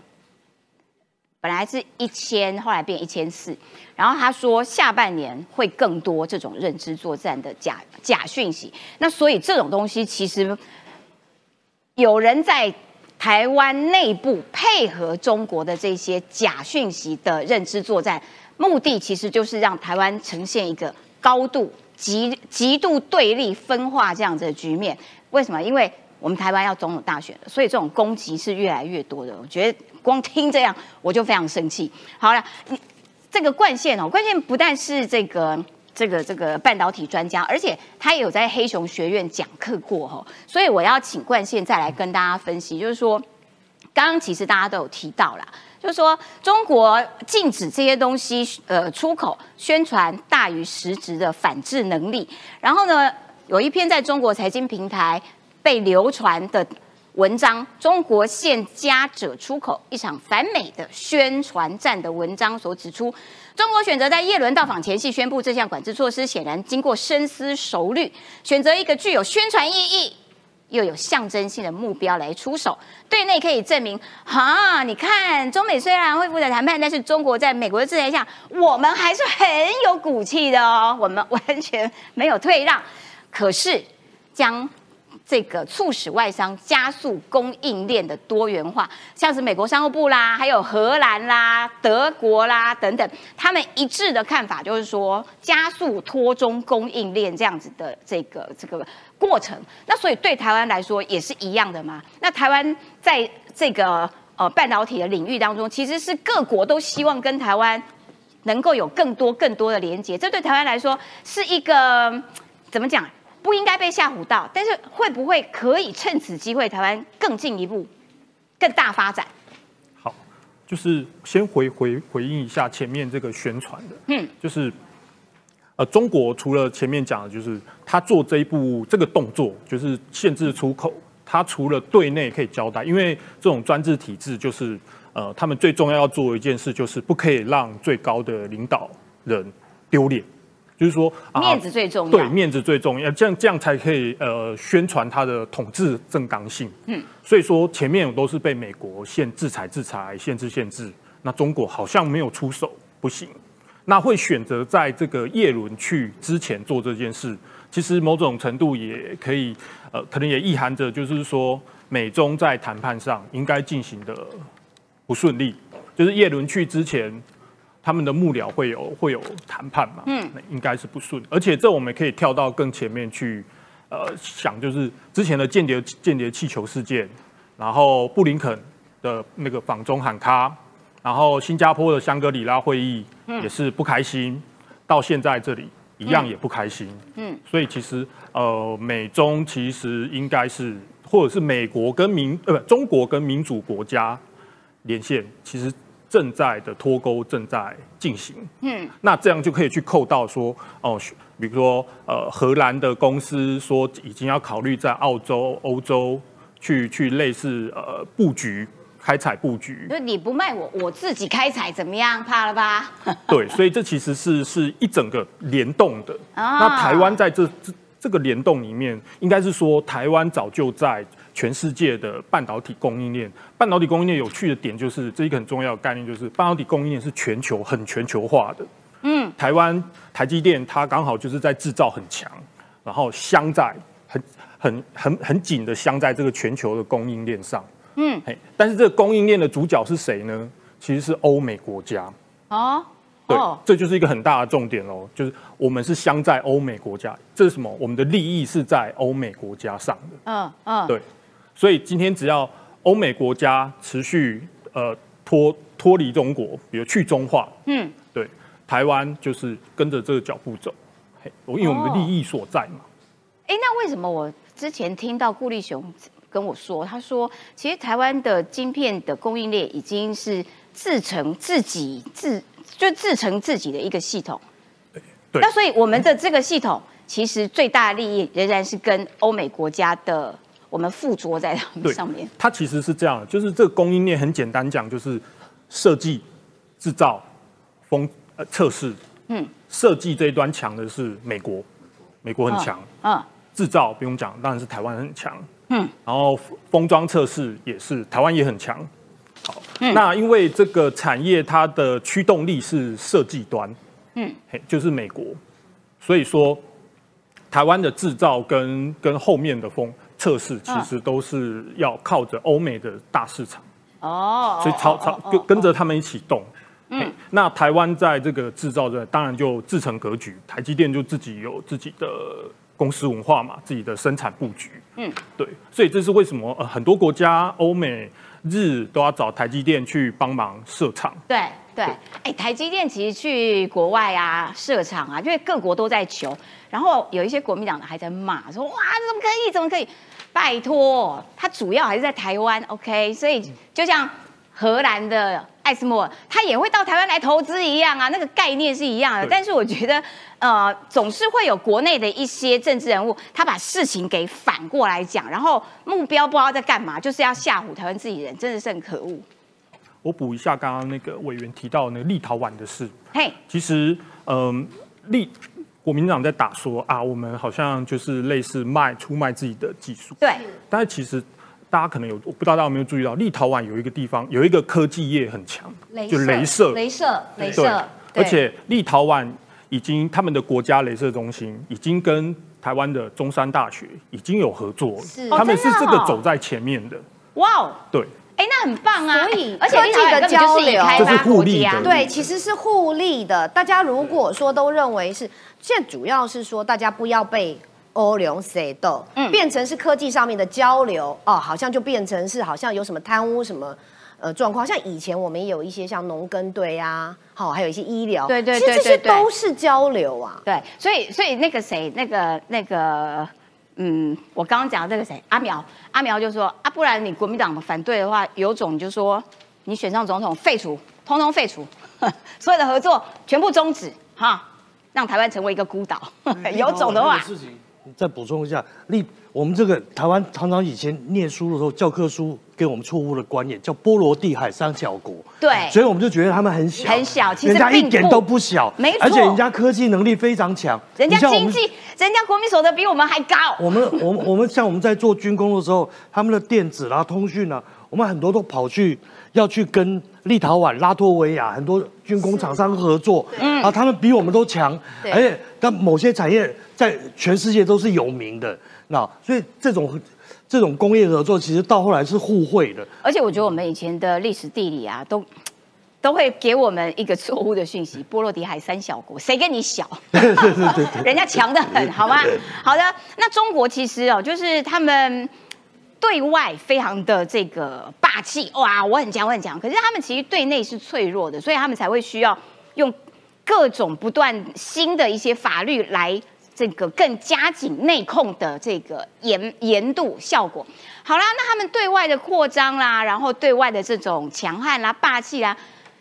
本来是一千，后来变一千四。然后他说下半年会更多这种认知作战的假假讯息。那所以这种东西其实有人在台湾内部配合中国的这些假讯息的认知作战，目的其实就是让台湾呈现一个高度极极度对立分化这样子的局面。为什么？因为我们台湾要总统大选了，所以这种攻击是越来越多的。我觉得光听这样我就非常生气。好了，你这个冠线哦，冠线不但是这个。这个这个半导体专家，而且他也有在黑熊学院讲课过哈，所以我要请冠线再来跟大家分析，就是说，刚刚其实大家都有提到啦，就是说中国禁止这些东西呃出口，宣传大于实质的反制能力。然后呢，有一篇在中国财经平台被流传的文章，中国现加者出口一场反美的宣传战的文章所指出。中国选择在叶伦到访前夕宣布这项管制措施，显然经过深思熟虑，选择一个具有宣传意义又有象征性的目标来出手。对内可以证明，哈，你看中美虽然恢复了谈判，但是中国在美国的制裁下，我们还是很有骨气的哦，我们完全没有退让。可是将这个促使外商加速供应链的多元化，像是美国商务部啦，还有荷兰啦、德国啦等等，他们一致的看法就是说，加速脱中供应链这样子的这个这个过程。那所以对台湾来说也是一样的嘛。那台湾在这个呃半导体的领域当中，其实是各国都希望跟台湾能够有更多更多的连接，这对台湾来说是一个怎么讲？不应该被吓唬到，但是会不会可以趁此机会，台湾更进一步、更大发展？好就是先回回回应一下前面这个宣传的，嗯，就是呃，中国除了前面讲的，就是他做这一步这个动作，就是限制出口，他除了对内可以交代，因为这种专制体制就是呃，他们最重要要做的一件事就是不可以让最高的领导人丢脸。就是说，啊面子最重要。对，面子最重要，这样这样才可以呃宣传他的统治正当性。嗯，所以说前面我都是被美国限制裁、制裁、限制、限制，那中国好像没有出手，不行。那会选择在这个叶伦去之前做这件事，其实某种程度也可以，呃，可能也意含着就是说，美中在谈判上应该进行的不顺利，就是叶伦去之前。他们的幕僚会有会有谈判嘛？嗯，那应该是不顺。而且这我们可以跳到更前面去，呃，想就是之前的间谍间谍气球事件，然后布林肯的那个访中喊卡，然后新加坡的香格里拉会议也是不开心，到现在这里一样也不开心。嗯，所以其实呃，美中其实应该是，或者是美国跟民呃不中国跟民主国家连线，其实。正在的脱钩正在进行，嗯，那这样就可以去扣到说，哦，比如说，呃，荷兰的公司说已经要考虑在澳洲、欧洲去去类似呃布局开采布局，就你不卖我，我自己开采怎么样？怕了吧？对，所以这其实是是一整个联动的。那台湾在这这这个联动里面，应该是说台湾早就在。全世界的半导体供应链，半导体供应链有趣的点就是，这一个很重要的概念就是，半导体供应链是全球很全球化的。嗯，台湾台积电它刚好就是在制造很强，然后镶在很很很很紧的镶在这个全球的供应链上。嗯，嘿，但是这个供应链的主角是谁呢？其实是欧美国家。哦，对，这就是一个很大的重点喽，就是我们是镶在欧美国家，这是什么？我们的利益是在欧美国家上的。嗯嗯，对。所以今天只要欧美国家持续呃脱脱离中国，比如去中化，嗯，对，台湾就是跟着这个脚步走，嘿，因为我们的利益所在嘛。哎，那为什么我之前听到顾立雄跟我说，他说其实台湾的晶片的供应链已经是自成自己自就自成自己的一个系统，对，那所以我们的这个系统其实最大的利益仍然是跟欧美国家的。我们附着在他们上面。它其实是这样，就是这个供应链很简单讲，就是设计、制造、封呃测试。嗯，设计这一端强的是美国，美国很强。嗯，制造不用讲，当然是台湾很强。嗯，然后封装测试也是台湾也很强。好，那因为这个产业它的驱动力是设计端。嗯，就是美国，所以说台湾的制造跟跟后面的封。测试其实都是要靠着欧美的大市场哦，所以朝朝跟跟着他们一起动。嗯，那台湾在这个制造的当然就自成格局，台积电就自己有自己的公司文化嘛，自己的生产布局。嗯，对，所以这是为什么呃很多国家欧美日都要找台积电去帮忙设厂。对对，哎，台积电其实去国外啊设厂啊，因为各国都在求，然后有一些国民党的还在骂说哇怎么可以怎么可以。拜托，它主要还是在台湾，OK？所以就像荷兰的艾斯莫，他也会到台湾来投资一样啊，那个概念是一样的。但是我觉得，呃，总是会有国内的一些政治人物，他把事情给反过来讲，然后目标不知道在干嘛，就是要吓唬台湾自己人，真的是很可恶。我补一下刚刚那个委员提到那个立陶宛的事，嘿，其实，嗯，立。国民党在打说啊，我们好像就是类似卖出卖自己的技术。对。但是其实大家可能有，我不知道大家有没有注意到，立陶宛有一个地方有一个科技业很强，就镭射。镭射，镭射。而且立陶宛已经他们的国家镭射中心已经跟台湾的中山大学已经有合作，是。他们是这个走在前面的。哇哦。对。哎，那很棒啊！所以科技的交流就是互利的，对，其实是互利的。大家如果说都认为是，现在主要是说大家不要被欧流塞斗，嗯，变成是科技上面的交流哦，好像就变成是好像有什么贪污什么呃状况。像以前我们也有一些像农耕队啊，好，还有一些医疗，对对对，其实这些都是交流啊。对，所以所以那个谁，那个那个。嗯，我刚刚讲的这个谁，阿苗，阿苗就说啊，不然你国民党反对的话，有种就说你选上总统，废除，通通废除，所有的合作全部终止，哈，让台湾成为一个孤岛。有种的话，事情你再补充一下，立我们这个台湾常常以前念书的时候，教科书给我们错误的观念，叫波罗的海三小国。对。所以我们就觉得他们很小，很小其实人家一点都不小，没错。而且人家科技能力非常强，人家经济，人家国民所得比我们还高。我们我们我们像我们在做军工的时候，他们的电子啦、通讯啊，我们很多都跑去要去跟立陶宛、拉脱维亚很多军工厂商合作，嗯，啊，他们比我们都强，对。而且但某些产业在全世界都是有名的，那所以这种这种工业合作其实到后来是互惠的，而且我觉得我们以前的历史地理啊，都都会给我们一个错误的讯息：波罗的海三小国，谁跟你小？人家强的很，好吗？好的，那中国其实哦，就是他们对外非常的这个霸气，哇，我很强，我很强。可是他们其实对内是脆弱的，所以他们才会需要用各种不断新的一些法律来这个更加紧内控的这个严严度效果。好啦，那他们对外的扩张啦，然后对外的这种强悍啦、霸气啦，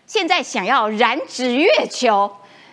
现在想要染指月球。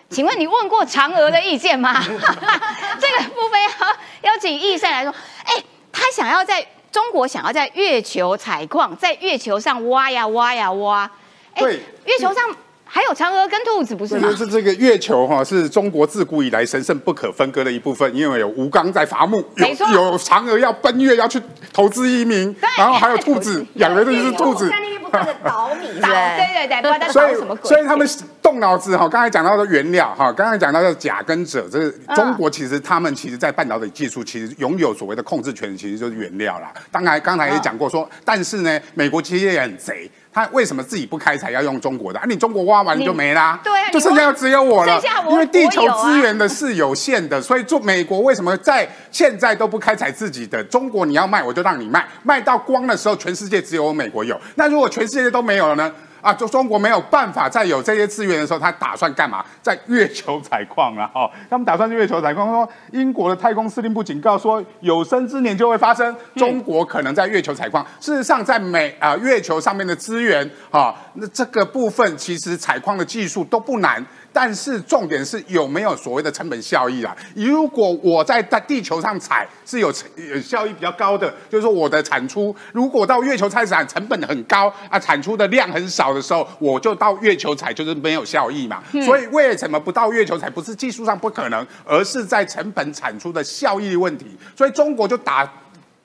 请问你问过嫦娥的意见吗？这个部分要邀请易善来说。哎，他想要在中国想要在月球采矿，在月球上挖呀挖呀挖。哎对月球上还有嫦娥跟兔子，不是吗？这就是这个月球哈，是中国自古以来神圣不可分割的一部分，因为有吴刚在伐木，有有嫦娥要奔月要去投资移民，然后还有兔子，养的就是兔子在。那边不断的倒米，倒 对对对对，不知道在所以倒什么，所以他们动脑子哈。刚才讲到的原料哈，刚才讲到的钾跟锗，这中国其实他们其实在半导体技术其实拥有所谓的控制权，其实就是原料啦。当然刚才也讲过说，但是呢，美国其实也很贼。他为什么自己不开采，要用中国的？啊，你中国挖完你就没啦，对啊就剩下只有我了。我因为地球资源的是有限的，所以做美国为什么在现在都不开采自己的？中国你要卖，我就让你卖，卖到光的时候，全世界只有我美国有。那如果全世界都没有了呢？啊，就中国没有办法再有这些资源的时候，他打算干嘛？在月球采矿了哦。他们打算去月球采矿，说英国的太空司令部警告说，有生之年就会发生中国可能在月球采矿。事实上，在美啊、月球上面的资源啊，那这个部分其实采矿的技术都不难。但是重点是有没有所谓的成本效益啦？如果我在在地球上采是有成效益比较高的，就是说我的产出，如果到月球采产成本很高啊，产出的量很少的时候，我就到月球采就是没有效益嘛。所以为什么不到月球采？不是技术上不可能，而是在成本产出的效益问题。所以中国就打。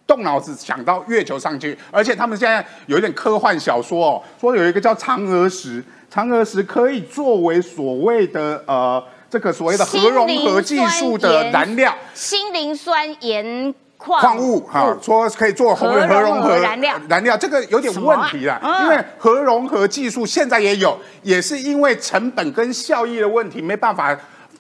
动脑子想到月球上去，而且他们现在有一点科幻小说哦，说有一个叫嫦娥石，嫦娥石可以作为所谓的呃这个所谓的核融合技术的燃料。新磷酸盐矿矿物哈、说可以做核核融合燃料。燃料这个有点问题啦，什么啊？嗯。因为核融合技术现在也有，也是因为成本跟效益的问题，没办法。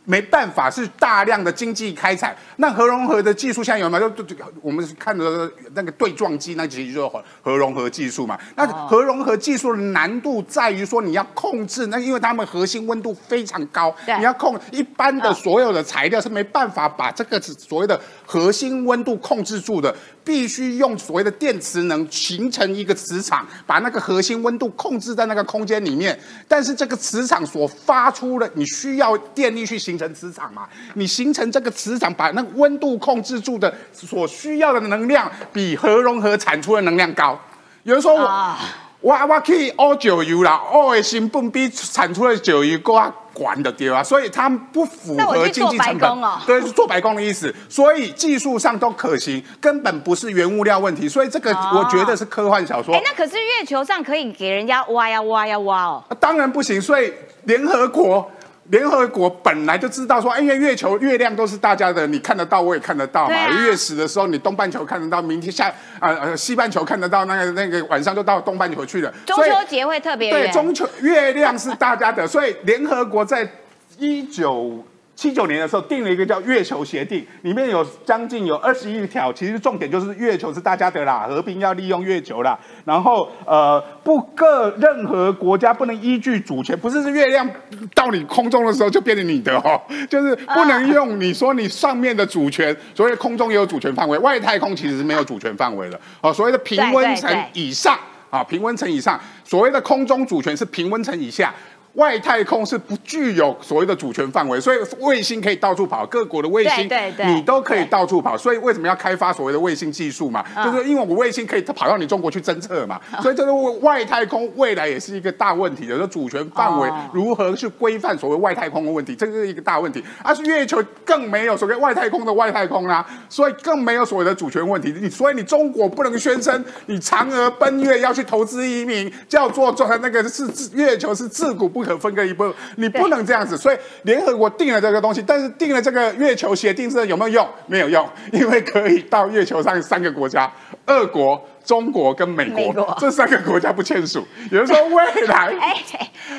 没办法，是大量的经济开采。那核融合的技术现在有没有？就就我们看的那个对撞机，那其实就是核核融合技术嘛。那核融合技术的难度在于说，你要控制那，因为它们核心温度非常高，你要控一般的嗯所有的材料是没办法把这个所谓的核心温度控制住的，必须用所谓的电磁能形成一个磁场，把那个核心温度控制在那个空间里面。但是这个磁场所发出的，你需要电力去形成磁场嘛？你形成这个磁场，把那温度控制住的所需要的能量，比核融合产出的能量高。有人说我。我我可以熬酒油啦，挖的成本比产出的酒油更加管的对啊，所以它不符合经济成本。对，是做白工的意思，所以技术上都可行，根本不是原物料问题，所以这个哦我觉得是科幻小说。哎，那可是月球上可以给人家挖呀挖呀挖哦。当然不行，所以联合国。联合国本来就知道说，哎因为月球、月亮都是大家的，你看得到，我也看得到嘛。月食的时候，你东半球看得到，明天下呃呃西半球看得到，那个那个晚上就到东半球去了。中秋节会特别对，中秋月亮是大家的，所以联合国在一九七九年的时候定了一个叫月球协定，里面有将近有二十一条，其实重点就是月球是大家的啦，和平要利用月球啦，然后呃不各任何国家不能依据主权，不是是月亮到你空中的时候就变成你的哦，就是不能用你说你上面的主权，所谓的空中也有主权范围，外太空其实是没有主权范围的哦，所谓的平温层以上。啊，平温层以上。所谓的空中主权是平温层以下。外太空是不具有所谓的主权范围，所以卫星可以到处跑，各国的卫星你都可以到处跑。所以为什么要开发所谓的卫星技术嘛？嗯就是因为我卫星可以跑到你中国去侦测嘛。所以这个外太空未来也是一个大问题的，说主权范围哦如何去规范所谓外太空的问题，这个是一个大问题。而是月球更没有所谓外太空的外太空啦、所以更没有所谓的主权问题。你所以你中国不能宣称你嫦娥奔月要去投资移民，叫做做那个是自月球是自古不可分割一部分，你不能这样子。所以联合国定了这个东西，但是定了这个月球协定之后有没有用？没有用，因为可以到月球上三个国家，俄国。中国跟美国这三个国家不签署，也就是说未 来哎，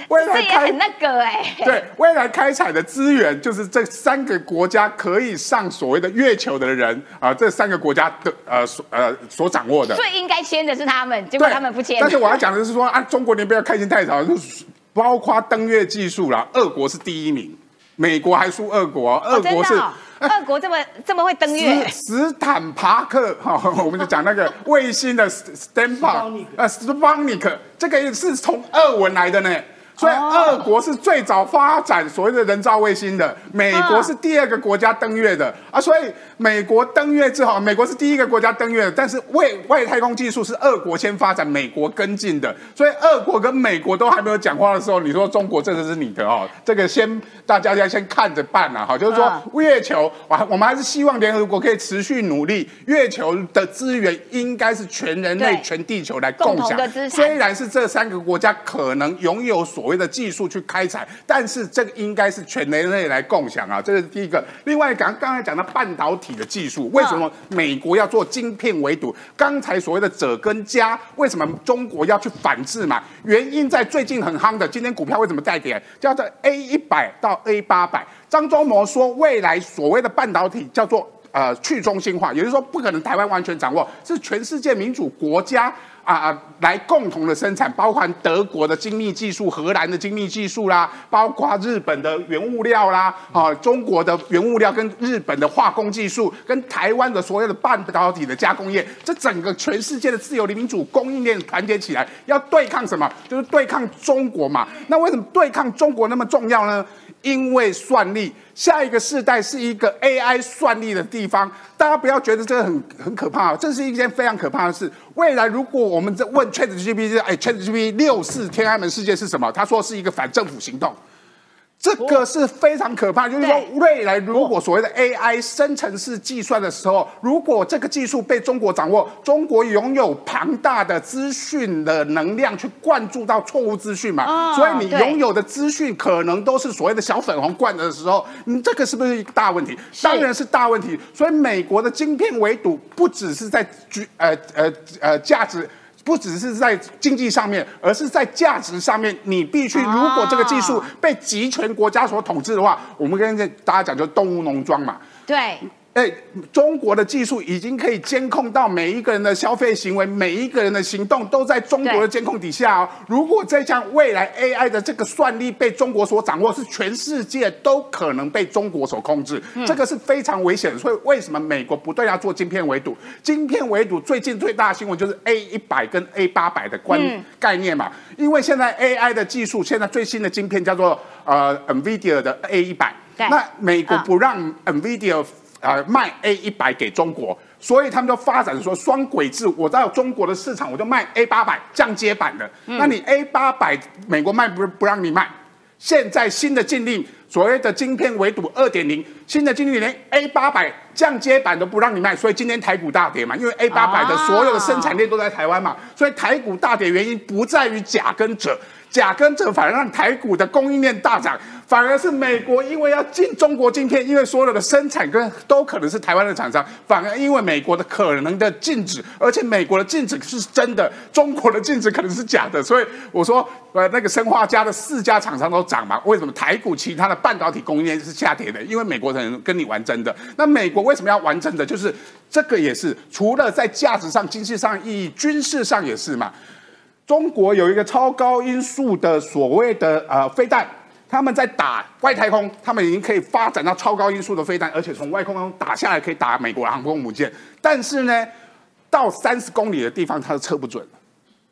未来开那个哎，对，未来开采的资源就是这三个国家可以上所谓的月球的人啊、这三个国家的呃所呃所掌握的。最应该签的是他们，结果，他们不签。但是我要讲的是说啊，中国你不要开心太早，就是包括登月技术啦，俄国是第一名，美国还输俄国，俄哦真国是。的哦，俄国这么这么会登月，斯斯坦帕克，哈、我们就讲那个卫星的 Stanford，呃 t n i k 这个是从俄文来的呢。所以，俄国是最早发展所谓的人造卫星的，美国是第二个国家登月的啊。所以，美国登月之后，美国是第一个国家登月的，但是外外太空技术是俄国先发展，美国跟进的。所以，俄国跟美国都还没有讲话的时候，你说中国这个是你的哦，这个先大家要先看着办啊，哈，就是说嗯月球，我我们还是希望联合国可以持续努力，月球的资源应该是全人类、全地球来共享的资产。虽然是这三个国家可能拥有所谓的技术去开采，但是这个应该是全人类来共享啊，这是第一个。另外，刚刚才讲到半导体的技术，为什么美国要做晶片围堵？刚才所谓的者跟加，为什么中国要去反制嘛？原因在最近很夯的，今天股票为什么带点？叫做 A 一百到 A 八百。张忠谋说，未来所谓的半导体叫做呃去中心化，也就是说不可能台湾完全掌握，是全世界民主国家啊啊来共同的生产，包含德国的精密技术、荷兰的精密技术啦，包括日本的原物料啦，啊中国的原物料跟日本的化工技术，跟台湾的所有的半导体的加工业，这整个全世界的自由民主供应链团结起来，要对抗什么？就是对抗中国嘛。那为什么对抗中国那么重要呢？因为算力，下一个世代是一个 AI 算力的地方。大家不要觉得这个很很可怕，这是一件非常可怕的事。未来如果我们在问 ChatGPT，哎，ChatGPT 六四天安门事件是什么？他说是一个反政府行动。这个是非常可怕，就是说未来如果所谓的 AI 生成式计算的时候，如果这个技术被中国掌握，中国拥有庞大的资讯的能量去灌注到错误资讯嘛，哦所以你对拥有的资讯可能都是所谓的小粉红灌的时候，你这个是不是一个大问题？当然是大问题。所以美国的晶片围堵不只是在居呃呃呃价值。不只是在经济上面，而是在价值上面，你必须，如果这个技术被集权国家所统治的话，我们跟大家讲，就动物农庄嘛。对，哎，中国的技术已经可以监控到每一个人的消费行为，每一个人的行动都在中国的监控底下哦。如果再像未来 AI 的这个算力被中国所掌握，是全世界都可能被中国所控制，这个是非常危险的。所以为什么美国不断要做晶片围堵？晶片围堵最近最大的新闻就是 A 一百跟 A 八百的关概念嘛，因为现在 AI 的技术，现在最新的晶片叫做呃 NVIDIA 的 A 一百，那美国嗯不让 NVIDIA 呃卖 A 一百给中国，所以他们就发展说双轨制。我到中国的市场，我就卖 A 八百降阶版的。那你 A 八百美国卖不不让你卖，现在新的禁令，所谓的晶片围堵二点零，新的禁令连 A 八百降阶版都不让你卖，所以今天台股大跌嘛，因为 A 八百的所有的生产链都在台湾嘛，所以台股大跌原因不在于甲跟者。甲跟者反而让台股的供应链大涨，反而是美国因为要进中国晶片，因为所有的生产跟都可能是台湾的厂商，反而因为美国的可能的禁止，而且美国的禁止是真的，中国的禁止可能是假的，所以我说，呃，那个生化家的四家厂商都涨嘛，为什么台股其他的半导体供应链是下跌的？因为美国人跟你玩真的，那美国为什么要玩真的？就是这个也是除了在价值上、经济上意义，军事上也是嘛。中国有一个超高音速的所谓的呃飞弹，他们在打外太空，他们已经可以发展到超高音速的飞弹，而且从外空中打下来可以打美国航空母舰。但是呢，到三十公里的地方它都测不准的。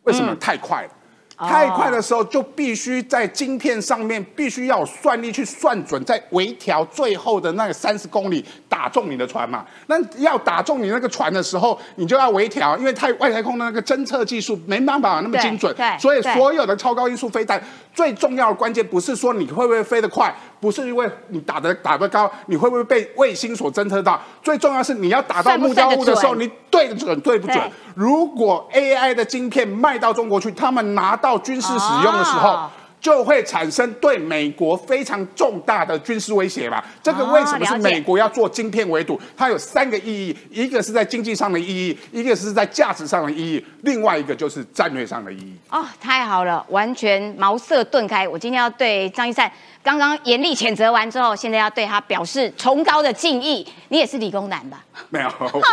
为什么？太快了。太快的时候，就必须在晶片上面必须要有算力去算准，在微调最后的那个三十公里打中你的船嘛。那要打中你那个船的时候，你就要微调，因为太外太空的那个侦测技术没办法那么精准。对，所以所有的超高音速飞弹最重要的关键不是说你会不会飞得快，不是因为你打得打得高，你会不会被卫星所侦测到。最重要是你要打到目标物的时候，你对得准对不准。如果 AI 的晶片卖到中国去，他们拿到军事使用的时候，就会产生对美国非常重大的军事威胁吧？这个为什么是美国要做晶片围堵？它有三个意义：一个是在经济上的意义，一个是在价值上的意义，另外一个就是战略上的意义。哦，太好了，完全茅塞顿开。我今天要对张一善。刚刚严厉谴责完之后，现在要对他表示崇高的敬意。你也是理工男吧？没有。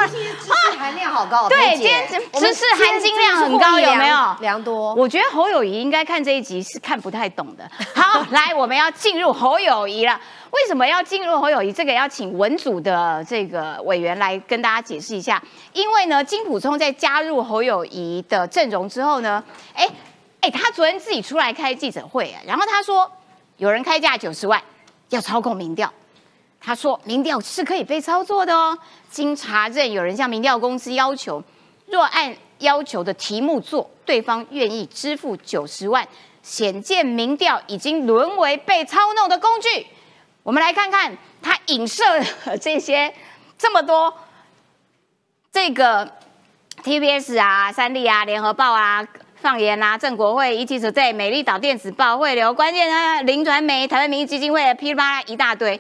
其实知识含量好高。对，今天知识含金量很高，有没有？良多。我觉得侯友谊应该看这一集是看不太懂的。好，来，我们要进入侯友谊了。为什么要进入侯友谊？这个要请文组的这个委员来跟大家解释一下。因为呢，金普聪在加入侯友谊的阵容之后呢，哎哎，他昨天自己出来开记者会，然后他说。有人开价九十万要操控民调，他说民调是可以被操作的哦。经查证，有人向民调公司要求，若按要求的题目做，对方愿意支付九十万，显见民调已经沦为被操弄的工具。我们来看看他影射这些这么多，这个 TBS 啊、三立啊、联合报啊。放言啦，郑国会、一起所在美丽岛电子报汇流，关键呢，林传媒、台湾民意基金会噼里啪啦一大堆，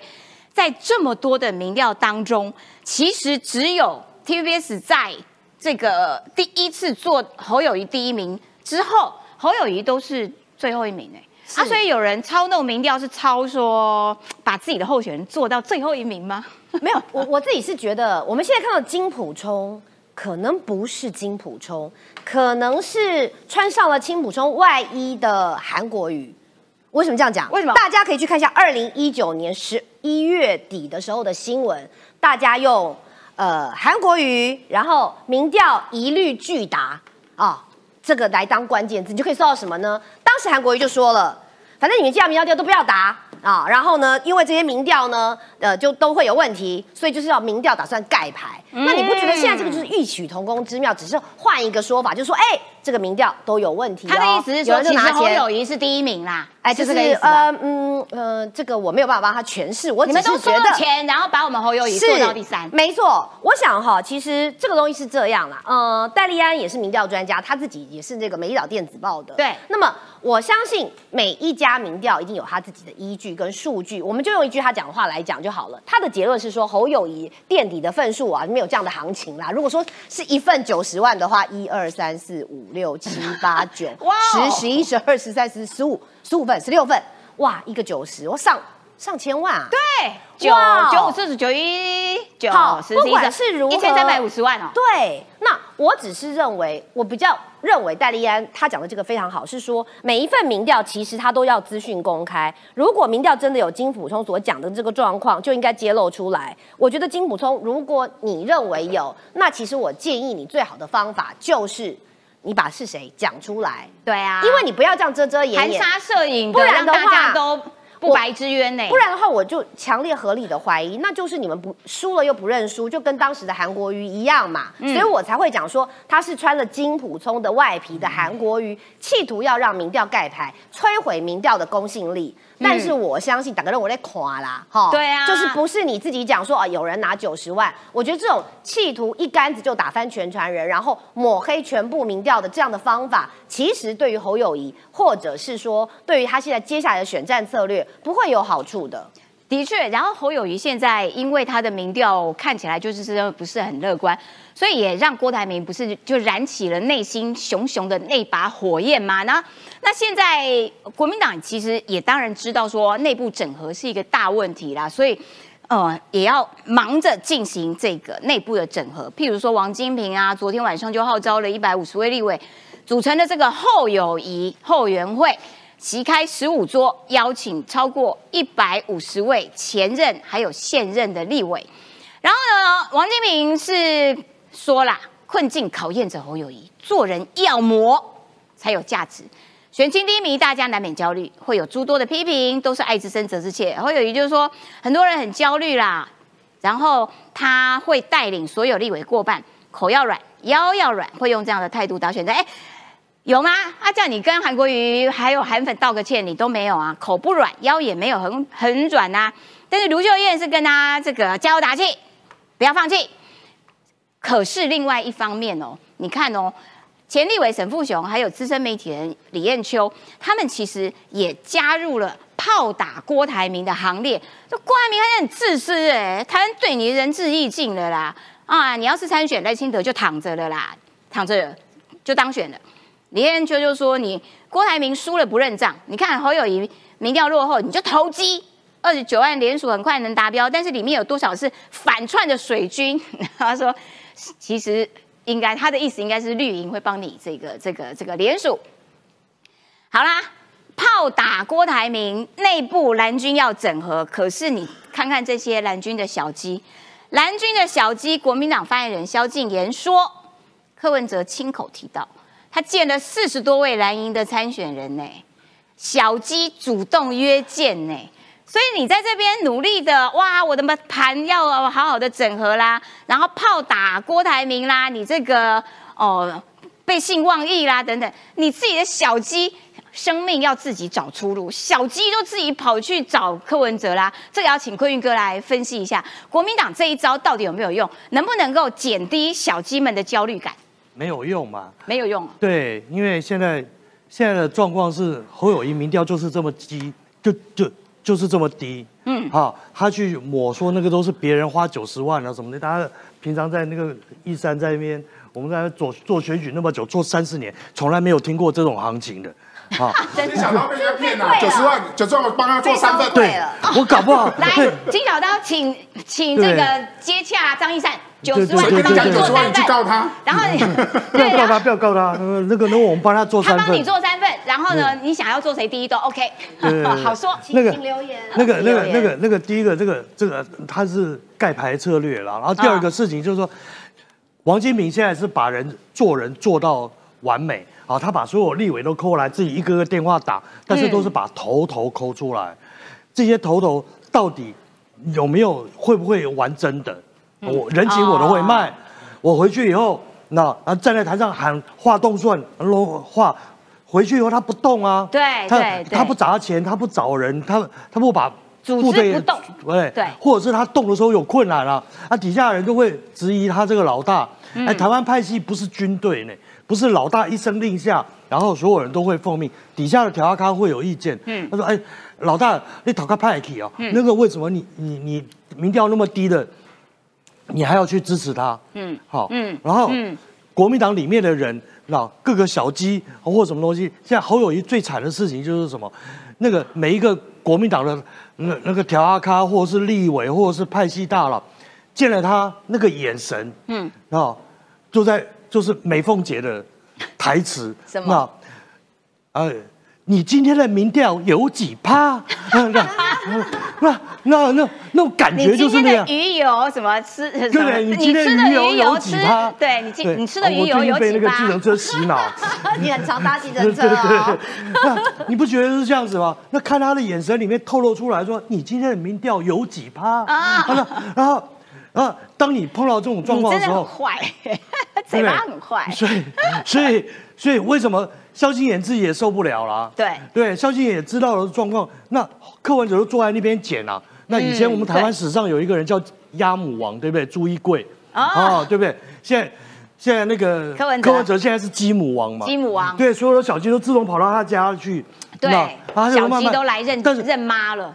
在这么多的民调当中，其实只有 TVBS 在这个第一次做侯友谊第一名之后，侯友谊都是最后一名哎，啊，所以有人操弄民调是操说把自己的候选人做到最后一名吗？没有，我我自己是觉得，我们现在看到金普冲。可能不是金普充，可能是穿上了金普充外衣的韩国瑜。为什么这样讲？为什么？大家可以去看一下二零一九年十一月底的时候的新闻，大家用呃韩国瑜，然后民调一律拒答啊，这个来当关键字，你就可以搜到什么呢？当时韩国瑜就说了，反正你们既然民调都不要答。啊，然后呢？因为这些民调呢，呃，就都会有问题，所以就是要民调打算盖牌。那你不觉得现在这个就是异曲同工之妙？只是换一个说法，就是说，哎，这个民调都有问题。他的意思是说，其实侯友谊是第一名啦。哎，就是呃嗯呃，这个我没有办法帮他诠释。我你们都收了钱，然后把我们侯友谊做到第三。没错，我想哈，其实这个东西是这样啦。呃，戴利安也是民调专家，他自己也是这个美丽岛电子报的。对。那么我相信每一家民调一定有他自己的依据跟数据。我们就用一句他讲的话来讲就好了。他的结论是说，侯友谊垫底的份数啊，没有这样的行情啦。如果说是一份九十万的话，一二三四五六七 八九十十一十二十三十十五。十五份、十六份，哇，一个九十，我上上千万啊！对，九九五四十九一九，不管是如何，一千三百五十万哦。对，那我只是认为，我比较认为戴利安他讲的这个非常好，是说每一份民调其实他都要资讯公开。如果民调真的有金普聪所讲的这个状况，就应该揭露出来。我觉得金普聪，如果你认为有，那其实我建议你最好的方法就是。你把是谁讲出来？对啊，因为你不要这样遮遮掩掩，含沙射影，不然的话都不白之冤呢。不然的话，我就强烈合理的怀疑，那就是你们不输了又不认输，就跟当时的韩国瑜一样嘛。所以我才会讲说，他是穿了金普聪的外皮的韩国瑜，企图要让民调盖牌，摧毁民调的公信力。但是我相信，打个人我在垮啦，哈，对啊，就是不是你自己讲说啊，有人拿九十万，我觉得这种企图一竿子就打翻全船人，然后抹黑全部民调的这样的方法，其实对于侯友谊，或者是说对于他现在接下来的选战策略，不会有好处的。的确，然后侯友谊现在因为他的民调看起来就是真的不是很乐观，所以也让郭台铭不是就燃起了内心熊熊的那把火焰吗？那那现在国民党其实也当然知道说内部整合是一个大问题啦，所以呃也要忙着进行这个内部的整合。譬如说王金平啊，昨天晚上就号召了一百五十位立委组成的这个后友谊后援会。席开十五桌，邀请超过一百五十位前任还有现任的立委。然后呢，王金平是说啦，困境考验着侯友谊，做人要磨才有价值。选情低迷，大家难免焦虑，会有诸多的批评，都是爱之深责之切。侯友谊就是说，很多人很焦虑啦，然后他会带领所有立委过半，口要软，腰要软，会用这样的态度打选择。哎，有吗？啊，叫你跟韩国瑜还有韩粉道个歉，你都没有啊，口不软，腰也没有很很软呐。但是卢秀燕是跟他这个加油打气，不要放弃。可是另外一方面哦，你看哦。前立委沈富雄，还有资深媒体人李艳秋，他们其实也加入了炮打郭台铭的行列。这郭台铭还很自私哎，他对你仁至义尽了啦啊！你要是参选赖清德就躺着了啦，躺着就当选了。李艳秋就说：“你郭台铭输了不认账，你看侯友谊民调落后，你就投机二十九万联署很快能达标，但是里面有多少是反串的水军？” 他说：“其实。”应该他的意思应该是绿营会帮你这个这个这个联署。好啦，炮打郭台铭，内部蓝军要整合，可是你看看这些蓝军的小鸡，蓝军的小鸡，国民党发言人萧敬言说，柯文哲亲口提到，他见了四十多位蓝营的参选人呢，小鸡主动约见呢。所以你在这边努力的哇，我的盘要好好的整合啦，然后炮打郭台铭啦，你这个哦背信忘义啦等等，你自己的小鸡生命要自己找出路，小鸡都自己跑去找柯文哲啦，这个要请坤运哥来分析一下，国民党这一招到底有没有用，能不能够减低小鸡们的焦虑感？没有用嘛？没有用。对，因为现在现在的状况是侯友谊民调就是这么低，就就。就是这么低，嗯，好，他去抹说那个都是别人花九十万啊什么的，大家平常在那个一山在那边，我们在做做选举那么久，做三四年，从来没有听过这种行情的，好，金小刀被人家骗了，九十万，九十万我帮他做三份，对，我搞不好，来，金小刀，请请这个接洽张一善。九十万，他讲九十万，你去告他。然后你不要告他，不要告他。那个，那我们帮他做三份。他帮你做三份，然后呢，你想要做谁第一都 OK。好说，那个留言。那个，那个，那个，那个，第一个，这个，这个，他是盖牌策略了。然后第二个事情就是说，王金平现在是把人做人做到完美啊，他把所有立委都抠来，自己一个个电话打，但是都是把头头抠出来。这些头头到底有没有会不会玩真的？我人情我都会卖，我回去以后，那啊站在台上喊话动算，话回去以后他不动啊，对，他他不砸钱，他不找人，他他不把组织不动，对对，或者是他动的时候有困难了，啊底下人就会质疑他这个老大，哎台湾派系不是军队呢，不是老大一声令下，然后所有人都会奉命，底下的调阿咖会有意见，嗯，他说哎老大你讨个派系哦，那个为什么你你你民调那么低的？你还要去支持他，嗯，好，嗯，然后，嗯，国民党里面的人，那各个小鸡或什么东西，现在侯友谊最惨的事情就是什么？那个每一个国民党的那那个调阿咖，或者是立委，或者是派系大佬，见了他那个眼神，嗯，啊，就在就是美凤姐的台词，什么？哎。你今天的民调有几趴？那那那那那种感觉就是那样。鱼油什么吃？对，你今天的鱼油有几趴？对你今你吃的鱼油有几趴？被那个计程车洗脑。你很常搭计程车哦。你不觉得是这样子吗？那看他的眼神里面透露出来说，你今天的民调有几趴？啊，然后然后当你碰到这种状况的时候，坏，嘴巴很坏。所以所以所以为什么？萧敬言自己也受不了了，对对，萧敬言也知道了状况。那柯文哲都坐在那边剪啊。那以前我们台湾史上有一个人叫鸭母王，对不对？朱一贵啊，对不对？现在现在那个柯文柯文哲现在是鸡母王嘛？鸡母王对，所有的小鸡都自动跑到他家去，对，小鸡都来认认妈了。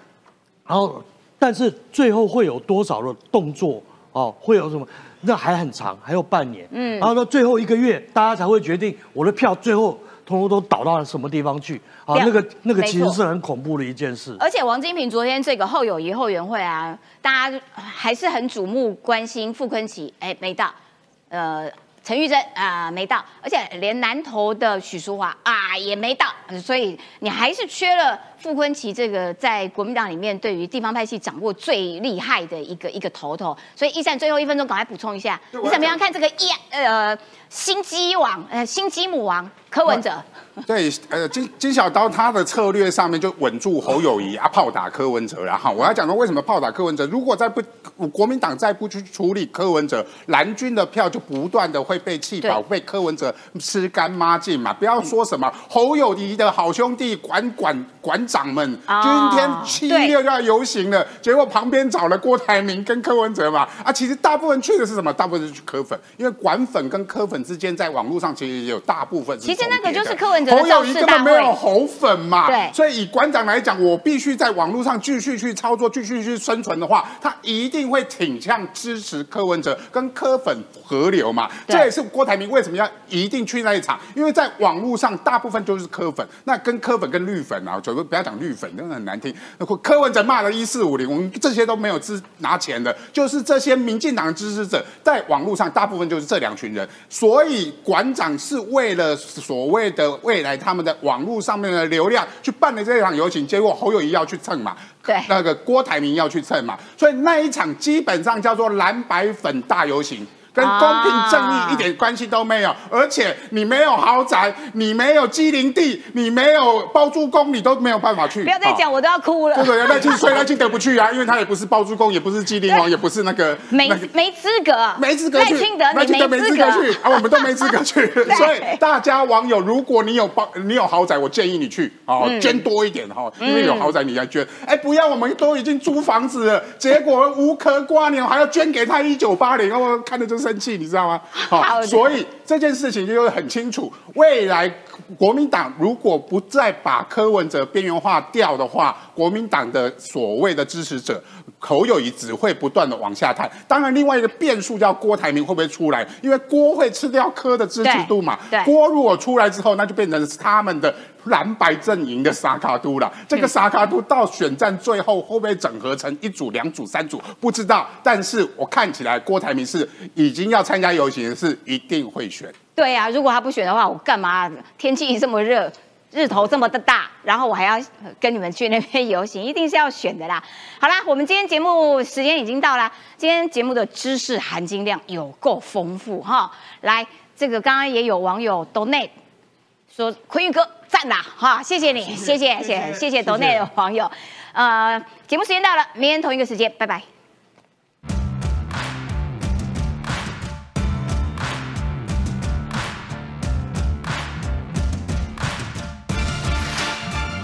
然后，但是最后会有多少的动作哦？会有什么？那还很长，还有半年。嗯，然后到最后一个月，大家才会决定我的票最后。通通都倒到了什么地方去？啊，那个那个其实是很恐怖的一件事。而且王金平昨天这个后友谊后援会啊，大家还是很瞩目关心傅昆奇，哎没到，呃陈玉珍啊没到，而且连南投的许淑华啊也没到。所以你还是缺了傅昆奇这个在国民党里面对于地方派系掌握最厉害的一个一个头头。所以一战最后一分钟，赶快补充一下，你怎么样看这个一呃新鸡王呃新鸡母王柯文哲？对，呃，金金小刀他的策略上面就稳住侯友谊啊，炮打柯文哲然后我要讲说为什么炮打柯文哲？如果再不国民党再不去处理柯文哲，蓝军的票就不断的会被气跑，被柯文哲吃干抹净嘛。不要说什么侯友谊的好兄弟管管馆长们，哦今天七对六就要游行了，结果旁边找了郭台铭跟柯文哲嘛。啊，其实大部分去的是什么？大部分是去柯粉，因为管粉跟柯粉之间在网络上其实也有大部分是其实那个就是柯文哲的侯友谊根本没有造势大会侯粉嘛，对。所以以馆长来讲，我必须在网络上继续去操作，继续去生存的话，他一定会挺向支持柯文哲，跟柯粉合流嘛。这也是郭台铭为什么要一定去那一场，因为在网络上大部分就是柯粉，那跟柯粉跟绿粉啊，就不要讲绿粉，真的很难听。柯文哲骂了一四五零，我们这些都没有支拿钱的，就是这些民进党支持者在网络上大部分就是这两群人，所以馆长是为了所谓的未来他们的网络上面的流量去办了这场游行，结果侯友谊要去蹭嘛，对。那个郭台铭要去蹭嘛，所以那一场基本上叫做蓝白粉大游行。跟公平正义一点关系都没有，而且你没有豪宅，你没有机灵地，你没有包租公，你都没有办法去。不要再讲，我都要哭了。对不对？赖清所以赖清德不去啊，因为他也不是包租公，也不是机灵王，也不是那个没那个没资格，没资格去，赖清德没资格格去，啊，我们都没资格去。所以大家网友，如果你有包，你有豪宅，我建议你去哦，嗯捐多一点哈，因为有豪宅你要捐。哎，不要，我们都已经租房子了，结果无壳瓜牛还要捐给他一九八零，我看的就生气，你知道吗？好的所以这件事情就很清楚，未来国民党如果不再把柯文哲边缘化掉的话，国民党的所谓的支持者口友谊只会不断的往下探。当然，另外一个变数叫郭台铭会不会出来，因为郭会吃掉柯的支持度嘛。对对郭如果出来之后，那就变成是他们的蓝白阵营的沙卡都了。这个沙卡都到选战最后会不会整合成一组、两组、三组，不知道。但是我看起来郭台铭是已经要参加游行，是一定会选。对啊，如果他不选的话，我干嘛？天气这么热，日头这么的大，然后我还要呃跟你们去那边游行，一定是要选的啦。好啦，我们今天节目时间已经到啦，今天节目的知识含金量有够丰富哈。来，这个刚刚也有网友 donate 说坤玉哥赞啦哈，谢谢你，谢谢谢谢谢谢 donate 的网友。呃，节目时间到了，明天同一个时间，拜拜。